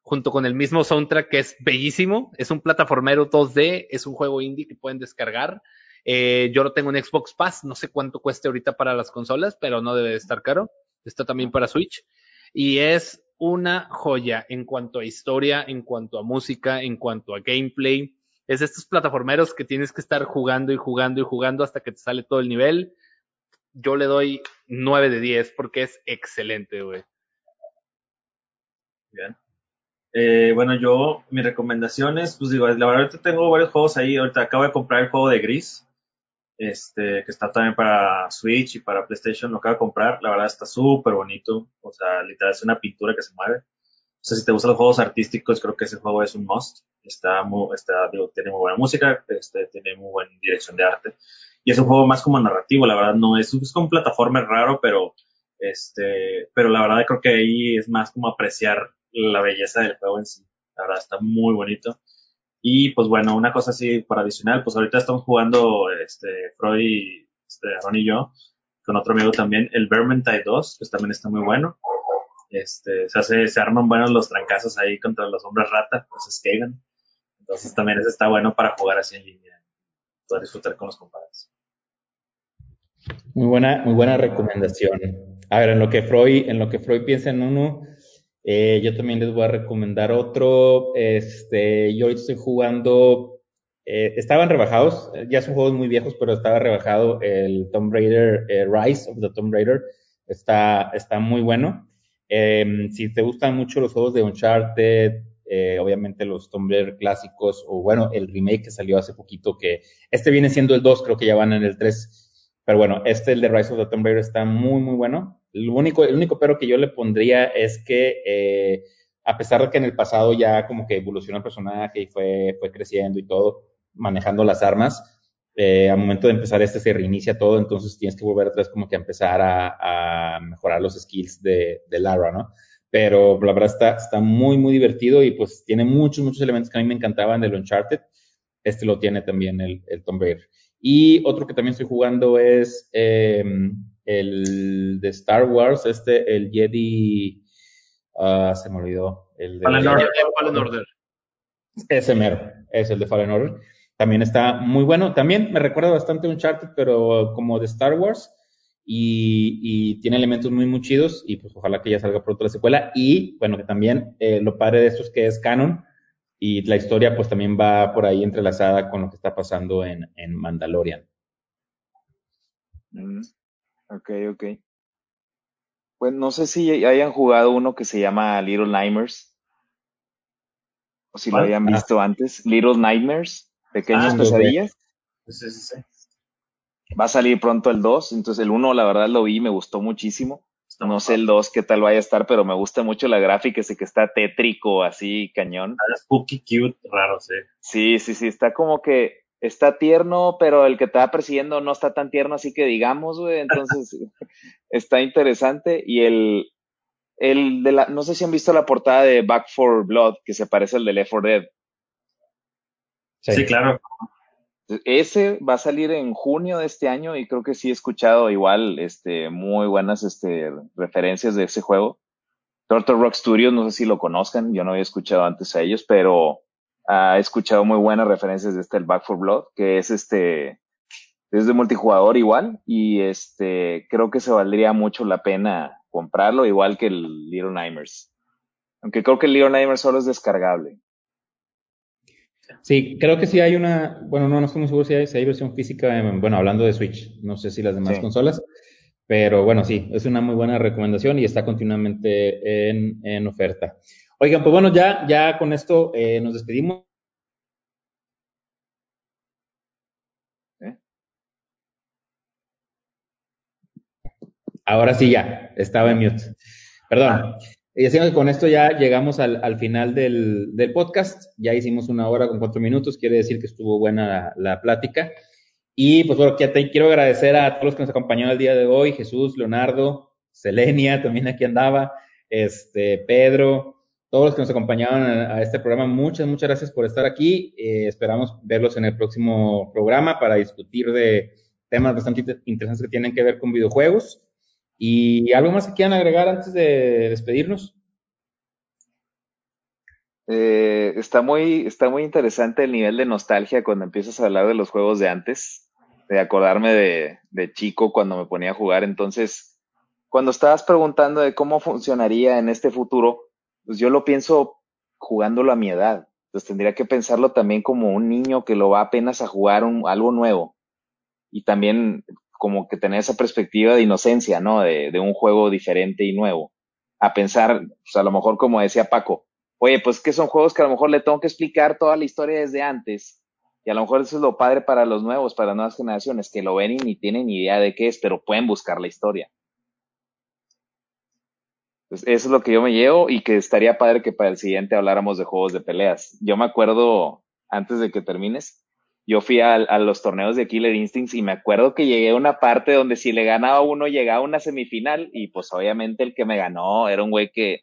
junto con el mismo soundtrack que es bellísimo. Es un plataformero 2D, es un juego indie que pueden descargar. Eh, yo lo tengo en Xbox Pass, no sé cuánto cueste ahorita para las consolas, pero no debe de estar caro. Está también para Switch. Y es una joya en cuanto a historia, en cuanto a música, en cuanto a gameplay. Es de estos plataformeros que tienes que estar jugando y jugando y jugando hasta que te sale todo el nivel. Yo le doy 9 de 10 porque es excelente, güey. Bien. Eh, bueno, yo, mis recomendaciones, pues digo, la verdad, ahorita tengo varios juegos ahí. Ahorita acabo de comprar el juego de Gris, este, que está también para Switch y para PlayStation. Lo acabo de comprar. La verdad, está súper bonito. O sea, literal, es una pintura que se mueve. O sea, si te gustan los juegos artísticos, creo que ese juego es un must. Está muy, está, tiene muy buena música, este, tiene muy buena dirección de arte. Y es un juego más como narrativo, la verdad, no es, es como plataforma raro, pero, este, pero la verdad creo que ahí es más como apreciar la belleza del juego en sí. La verdad está muy bonito. Y pues bueno, una cosa así para adicional, pues ahorita estamos jugando este, Freud, este, y yo, con otro amigo también, el Vermintide 2, que también está muy bueno. Este, se, hace, se arman buenos los trancazos ahí contra los hombres rata, los Skaven. Entonces también ese está bueno para jugar así en línea, poder disfrutar con los compadres. Muy buena, muy buena recomendación. A ver, en lo que Freud, en lo que Freud piensa en uno, eh, yo también les voy a recomendar otro. Este, yo ahorita estoy jugando, eh, estaban rebajados, ya son juegos muy viejos, pero estaba rebajado el Tomb Raider, eh, Rise of the Tomb Raider. Está, está muy bueno. Eh, si te gustan mucho los juegos de Uncharted, eh, obviamente los Tomb Raider clásicos, o bueno, el remake que salió hace poquito, que este viene siendo el 2, creo que ya van en el 3. Pero bueno, este, el de Rise of the Tomb Raider, está muy, muy bueno. Lo único, el único pero que yo le pondría es que, eh, a pesar de que en el pasado ya como que evolucionó el personaje y fue, fue creciendo y todo, manejando las armas, eh, al momento de empezar este se reinicia todo, entonces tienes que volver atrás como que a empezar a, a mejorar los skills de, de, Lara, ¿no? Pero la verdad está, está muy, muy divertido y pues tiene muchos, muchos elementos que a mí me encantaban del Uncharted. Este lo tiene también el, el Tomb Raider. Y otro que también estoy jugando es eh, el de Star Wars, este, el Jedi, uh, se me olvidó. El de Fallen Order. Fallen Order. Ese mero, es el de Fallen Order. También está muy bueno. También me recuerda bastante a Uncharted, pero como de Star Wars. Y, y, tiene elementos muy, muy chidos. Y pues ojalá que ya salga pronto la secuela. Y bueno, que también eh, lo padre de esto es que es canon. Y la historia pues también va por ahí entrelazada con lo que está pasando en, en Mandalorian. Mm, ok, ok. Pues no sé si hayan jugado uno que se llama Little Nightmares. O si ¿Cuál? lo habían visto ah. antes. Little Nightmares. Pequeñas ah, pesadillas. Sí, sí, sí. Va a salir pronto el 2, entonces el 1 la verdad lo vi, me gustó muchísimo. Está no sé el 2 qué tal vaya a estar, pero me gusta mucho la gráfica, ese que está tétrico, así, cañón. Ah, spooky, cute, raro, sí. Sí, sí, sí, está como que está tierno, pero el que te va persiguiendo no está tan tierno, así que digamos, güey, entonces [LAUGHS] está interesante. Y el, el de la, no sé si han visto la portada de Back for Blood, que se parece al de Left 4 Dead. Sí. sí, claro. Ese va a salir en junio de este año y creo que sí he escuchado igual este, muy buenas este, referencias de ese juego. Turtle Rock Studios, no sé si lo conozcan, yo no había escuchado antes a ellos, pero he escuchado muy buenas referencias de este, el Back for Blood, que es este, es de multijugador igual y este, creo que se valdría mucho la pena comprarlo, igual que el Little Nightmares. Aunque creo que el Little Nightmares solo es descargable. Sí, creo que sí hay una, bueno, no, no estoy muy seguro si hay, si hay versión física, en- bueno, hablando de Switch, no sé si las demás Sí. consolas, pero bueno, sí, es una muy buena recomendación y está continuamente en, en oferta. Oigan, pues bueno, ya, ya con esto eh, nos despedimos. Ahora sí ya, estaba en mute. Perdón. Y decimos que con esto ya llegamos al, al final del, del podcast. Ya hicimos una hora con cuatro minutos, quiere decir que estuvo buena la, la plática. Y pues bueno, quiero agradecer a todos los que nos acompañaron el día de hoy, Jesús, Leonardo, Selenia, también aquí andaba, este, Pedro, todos los que nos acompañaron a, este programa, muchas, muchas gracias por estar aquí. Eh, esperamos verlos en el próximo programa para discutir de temas bastante inter- interesantes que tienen que ver con videojuegos. ¿Y algo más que quieran agregar antes de despedirnos? Eh, está muy, está muy interesante el nivel de nostalgia cuando empiezas a hablar de los juegos de antes, de acordarme de, de chico cuando me ponía a jugar. Entonces, cuando estabas preguntando de cómo funcionaría en este futuro, pues yo lo pienso jugándolo a mi edad. Entonces tendría que pensarlo también como un niño que lo va apenas a jugar un- algo nuevo. Y también como que tener esa perspectiva de inocencia, ¿no? De, de un juego diferente y nuevo. A pensar, pues a lo mejor como decía Paco, oye, pues que son juegos que a lo mejor le tengo que explicar toda la historia desde antes. Y a lo mejor eso es lo padre para los nuevos, para las nuevas generaciones, que lo ven y ni tienen idea de qué es, pero pueden buscar la historia. Pues eso es lo que yo me llevo y que estaría padre que para el siguiente habláramos de juegos de peleas. Yo me acuerdo, antes de que termines, yo fui a, a los torneos de Killer Instincts y me acuerdo que llegué a una parte donde si le ganaba uno llegaba a una semifinal y pues obviamente el que me ganó era un güey que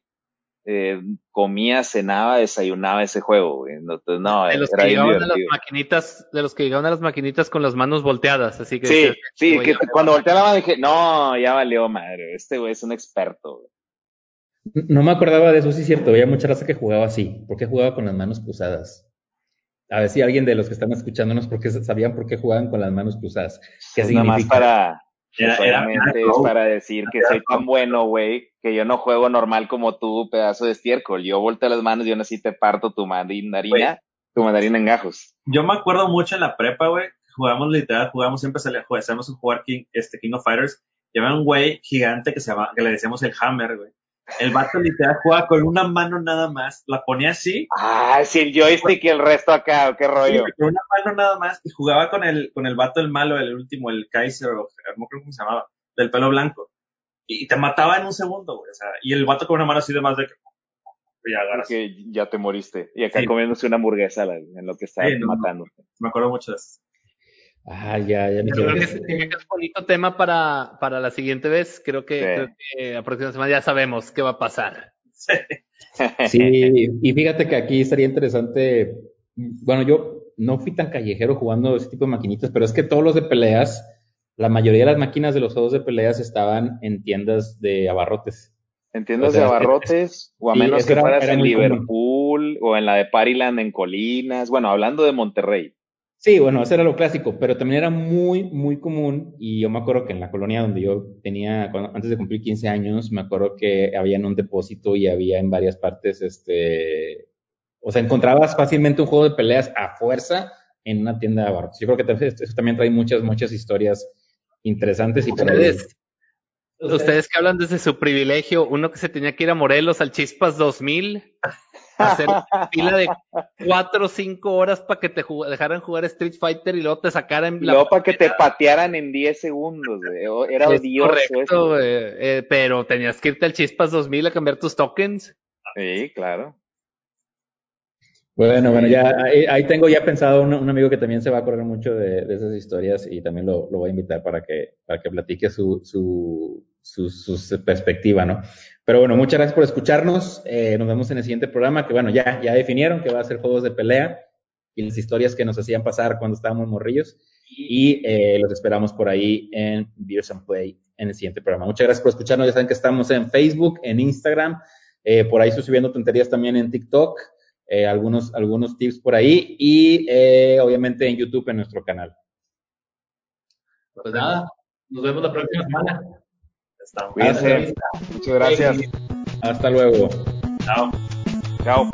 eh, comía, cenaba, desayunaba ese juego. güey. Entonces, no, de los era que llegaban a las maquinitas, de los que llegaban a las maquinitas con las manos volteadas, así que Sí, decías, sí, "Güey, que me cuando va". volteé la mano dije, no, ya valió madre, este güey es un experto. güey. No me acordaba de eso, sí es cierto. Había mucha raza que jugaba así. ¿Por qué jugaba con las manos cruzadas? A ver si alguien de los que están escuchándonos porque sabían por qué jugaban con las manos cruzadas. ¿Qué Es nada más significa? para, Era- pues, era- obviamente era es para decir que soy tan bueno, güey, que yo no juego normal como tú, pedazo de estiércol. Yo volteo las manos y aún así te parto tu mandarina, tu mandarina en gajos. Yo me acuerdo mucho en la prepa, güey. Jugamos literal, jugamos siempre salía, jugábamos a jugar King, este King of Fighters. Y había un güey gigante que se llama, que le decíamos el Hammer, güey. El vato literal jugaba con una mano nada más, la ponía así, Ah, sí, el joystick y el resto acá, qué rollo. con una mano nada más, y jugaba con el, con el vato el malo, el último, el Kaiser, o no creo cómo se llamaba, del pelo blanco. Y te mataba en un segundo, güey. O sea, y el vato con una mano así de más de que. Y ya te moriste. Y acá Sí. comiéndose una hamburguesa en lo que está Sí, no, no. matando. Me acuerdo mucho de eso. Ah, ya, ya me Creo que es, creo que es bonito tema para, para la siguiente vez. Creo que, Sí. creo que la próxima semana ya sabemos qué va a pasar. Sí, y fíjate que aquí estaría interesante. Bueno, yo no fui tan callejero jugando ese tipo de maquinitas, pero es que todos los de peleas, la mayoría de las máquinas de los juegos de peleas estaban en tiendas de abarrotes. ¿Entiendes O sea, de abarrotes? O a menos que era- fueras era en común. Liverpool o en la de Pariland en Colinas. Bueno, hablando de Monterrey. Sí, bueno, eso era lo clásico, pero también era muy, muy común. Y yo me acuerdo que en la colonia donde yo tenía, cuando- antes de cumplir 15 años, me acuerdo que había en un depósito y había en varias partes, este, o sea, encontrabas fácilmente un juego de peleas a fuerza en una tienda de abarrotes. Yo creo que eso también trae muchas, muchas historias interesantes y. Ustedes, ustedes que hablan desde su privilegio, uno que se tenía que ir a Morelos al Chispas 2000, a hacer fila de cuatro o cinco horas para que te jug- dejaran jugar Street Fighter y luego te sacaran luego para que te patearan en 10 segundos. güey. Era Es odioso correcto, eso. eh, eh, pero tenías que irte al Chispas 2000 a cambiar tus tokens. Sí, claro. Bueno, bueno, ya ahí, ahí tengo ya pensado un, un amigo que también se va a acordar mucho de, de esas historias y también lo, lo voy a invitar para que, para que platique su, su, su, su perspectiva, ¿no? Pero bueno, muchas gracias por escucharnos. Eh, nos vemos en el siguiente programa que, bueno, ya, ya definieron que va a ser juegos de pelea y las historias que nos hacían pasar cuando estábamos morrillos. Y eh, los esperamos por ahí en Beers and Play en el siguiente programa. Muchas gracias por escucharnos. Ya saben que estamos en Facebook, en Instagram. Eh, por ahí estoy subiendo tonterías también en TikTok. Algunos, algunos tips por ahí y obviamente en YouTube en nuestro canal. Pues nada, nos vemos la próxima semana. Cuídense. Muchas gracias. Hasta luego. Chao. Chao.